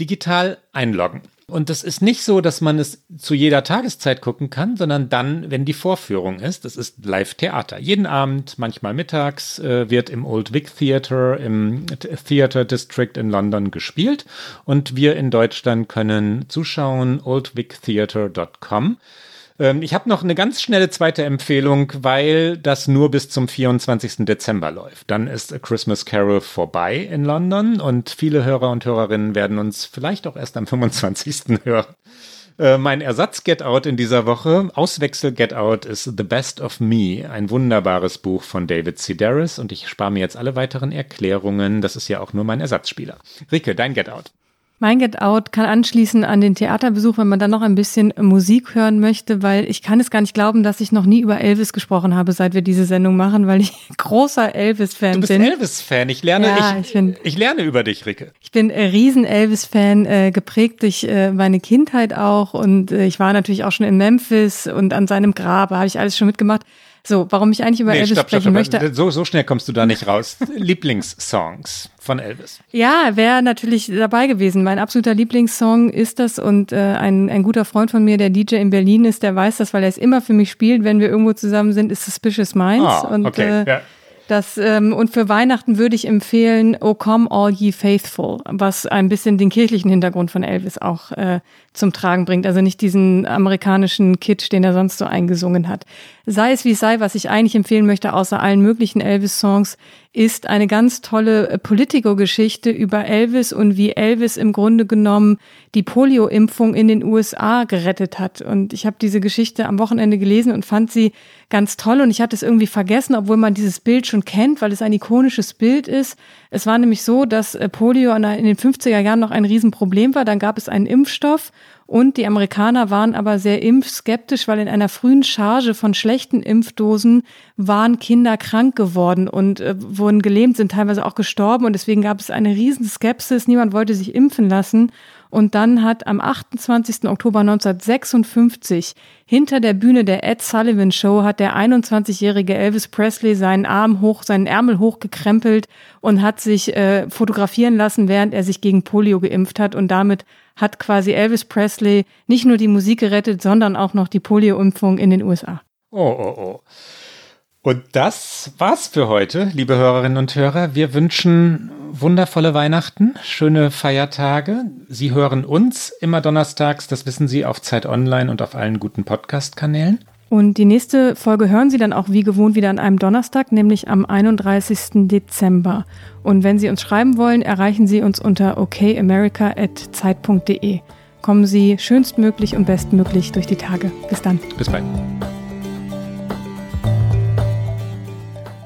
digital einloggen. Und das ist nicht so, dass man es zu jeder Tageszeit gucken kann, sondern dann, wenn die Vorführung ist. Das ist Live-Theater. Jeden Abend, manchmal mittags, äh, wird im Old Vic Theatre, im Theatre District in London gespielt. Und wir in Deutschland können zuschauen, oldvictheatre.com. Ähm, ich habe noch eine ganz schnelle zweite Empfehlung, weil das nur bis zum 24. Dezember läuft. Dann ist A Christmas Carol vorbei in London und viele Hörer und Hörerinnen werden uns vielleicht auch erst am 25. hören. Äh, mein Ersatz Get Out in dieser Woche, Auswechsel Get Out, ist The Best of Me, ein wunderbares Buch von David Sedaris und ich spare mir jetzt alle weiteren Erklärungen. Das ist ja auch nur mein Ersatzspieler. Rike, dein Get Out. Mein Get Out kann anschließen an den Theaterbesuch, wenn man dann noch ein bisschen Musik hören möchte, weil ich kann es gar nicht glauben, dass ich noch nie über Elvis gesprochen habe, seit wir diese Sendung machen, weil ich großer Elvis-Fan bin. Du bist Elvis-Fan. Ich lerne, ja, ich, ich, bin, ich, lerne über dich, Ricke. Ich bin äh, riesen Elvis-Fan, äh, geprägt durch äh, meine Kindheit auch und äh, ich war natürlich auch schon in Memphis und an seinem Grab, habe ich alles schon mitgemacht. So, warum ich eigentlich über nee, Elvis stopp, sprechen stopp, stopp. möchte. So, so schnell kommst du da nicht raus. Lieblingssongs von Elvis. Ja, wäre natürlich dabei gewesen. Mein absoluter Lieblingssong ist das und äh, ein, ein guter Freund von mir, der DJ in Berlin ist, der weiß das, weil er es immer für mich spielt, wenn wir irgendwo zusammen sind, ist Suspicious Minds. Ah, und okay. äh, ja. Das, ähm, und für Weihnachten würde ich empfehlen, O Come All Ye Faithful, was ein bisschen den kirchlichen Hintergrund von Elvis auch äh, zum Tragen bringt. Also nicht diesen amerikanischen Kitsch, den er sonst so eingesungen hat. Sei es wie es sei, was ich eigentlich empfehlen möchte, außer allen möglichen Elvis-Songs, ist eine ganz tolle äh, Politico-Geschichte über Elvis und wie Elvis im Grunde genommen die Polio-Impfung in den USA gerettet hat. Und ich habe diese Geschichte am Wochenende gelesen und fand sie ganz toll. Und ich hatte es irgendwie vergessen, obwohl man dieses Bild schon kennt, weil es ein ikonisches Bild ist. Es war nämlich so, dass äh, Polio in den 50er Jahren noch ein Riesenproblem war. Dann gab es einen Impfstoff und die Amerikaner waren aber sehr impfskeptisch, weil in einer frühen Charge von schlechten Impfdosen waren Kinder krank geworden und äh, wurden gelähmt, sind teilweise auch gestorben. Und deswegen gab es eine riesen Skepsis. Niemand wollte sich impfen lassen. Und dann hat am 28. Oktober 1956 hinter der Bühne der Ed Sullivan Show hat der 21-jährige Elvis Presley seinen Arm hoch, seinen Ärmel hochgekrempelt und hat sich äh, fotografieren lassen, während er sich gegen Polio geimpft hat. Und damit hat quasi Elvis Presley nicht nur die Musik gerettet, sondern auch noch die Polio-Impfung in den USA. Oh, oh, oh. Und das war's für heute, liebe Hörerinnen und Hörer. Wir wünschen wundervolle Weihnachten, schöne Feiertage. Sie hören uns immer donnerstags, das wissen Sie, auf Zeit Online und auf allen guten Podcast-Kanälen. Und die nächste Folge hören Sie dann auch wie gewohnt wieder an einem Donnerstag, nämlich am 31. Dezember. Und wenn Sie uns schreiben wollen, erreichen Sie uns unter okamerica.zeit.de. Kommen Sie schönstmöglich und bestmöglich durch die Tage. Bis dann. Bis bald.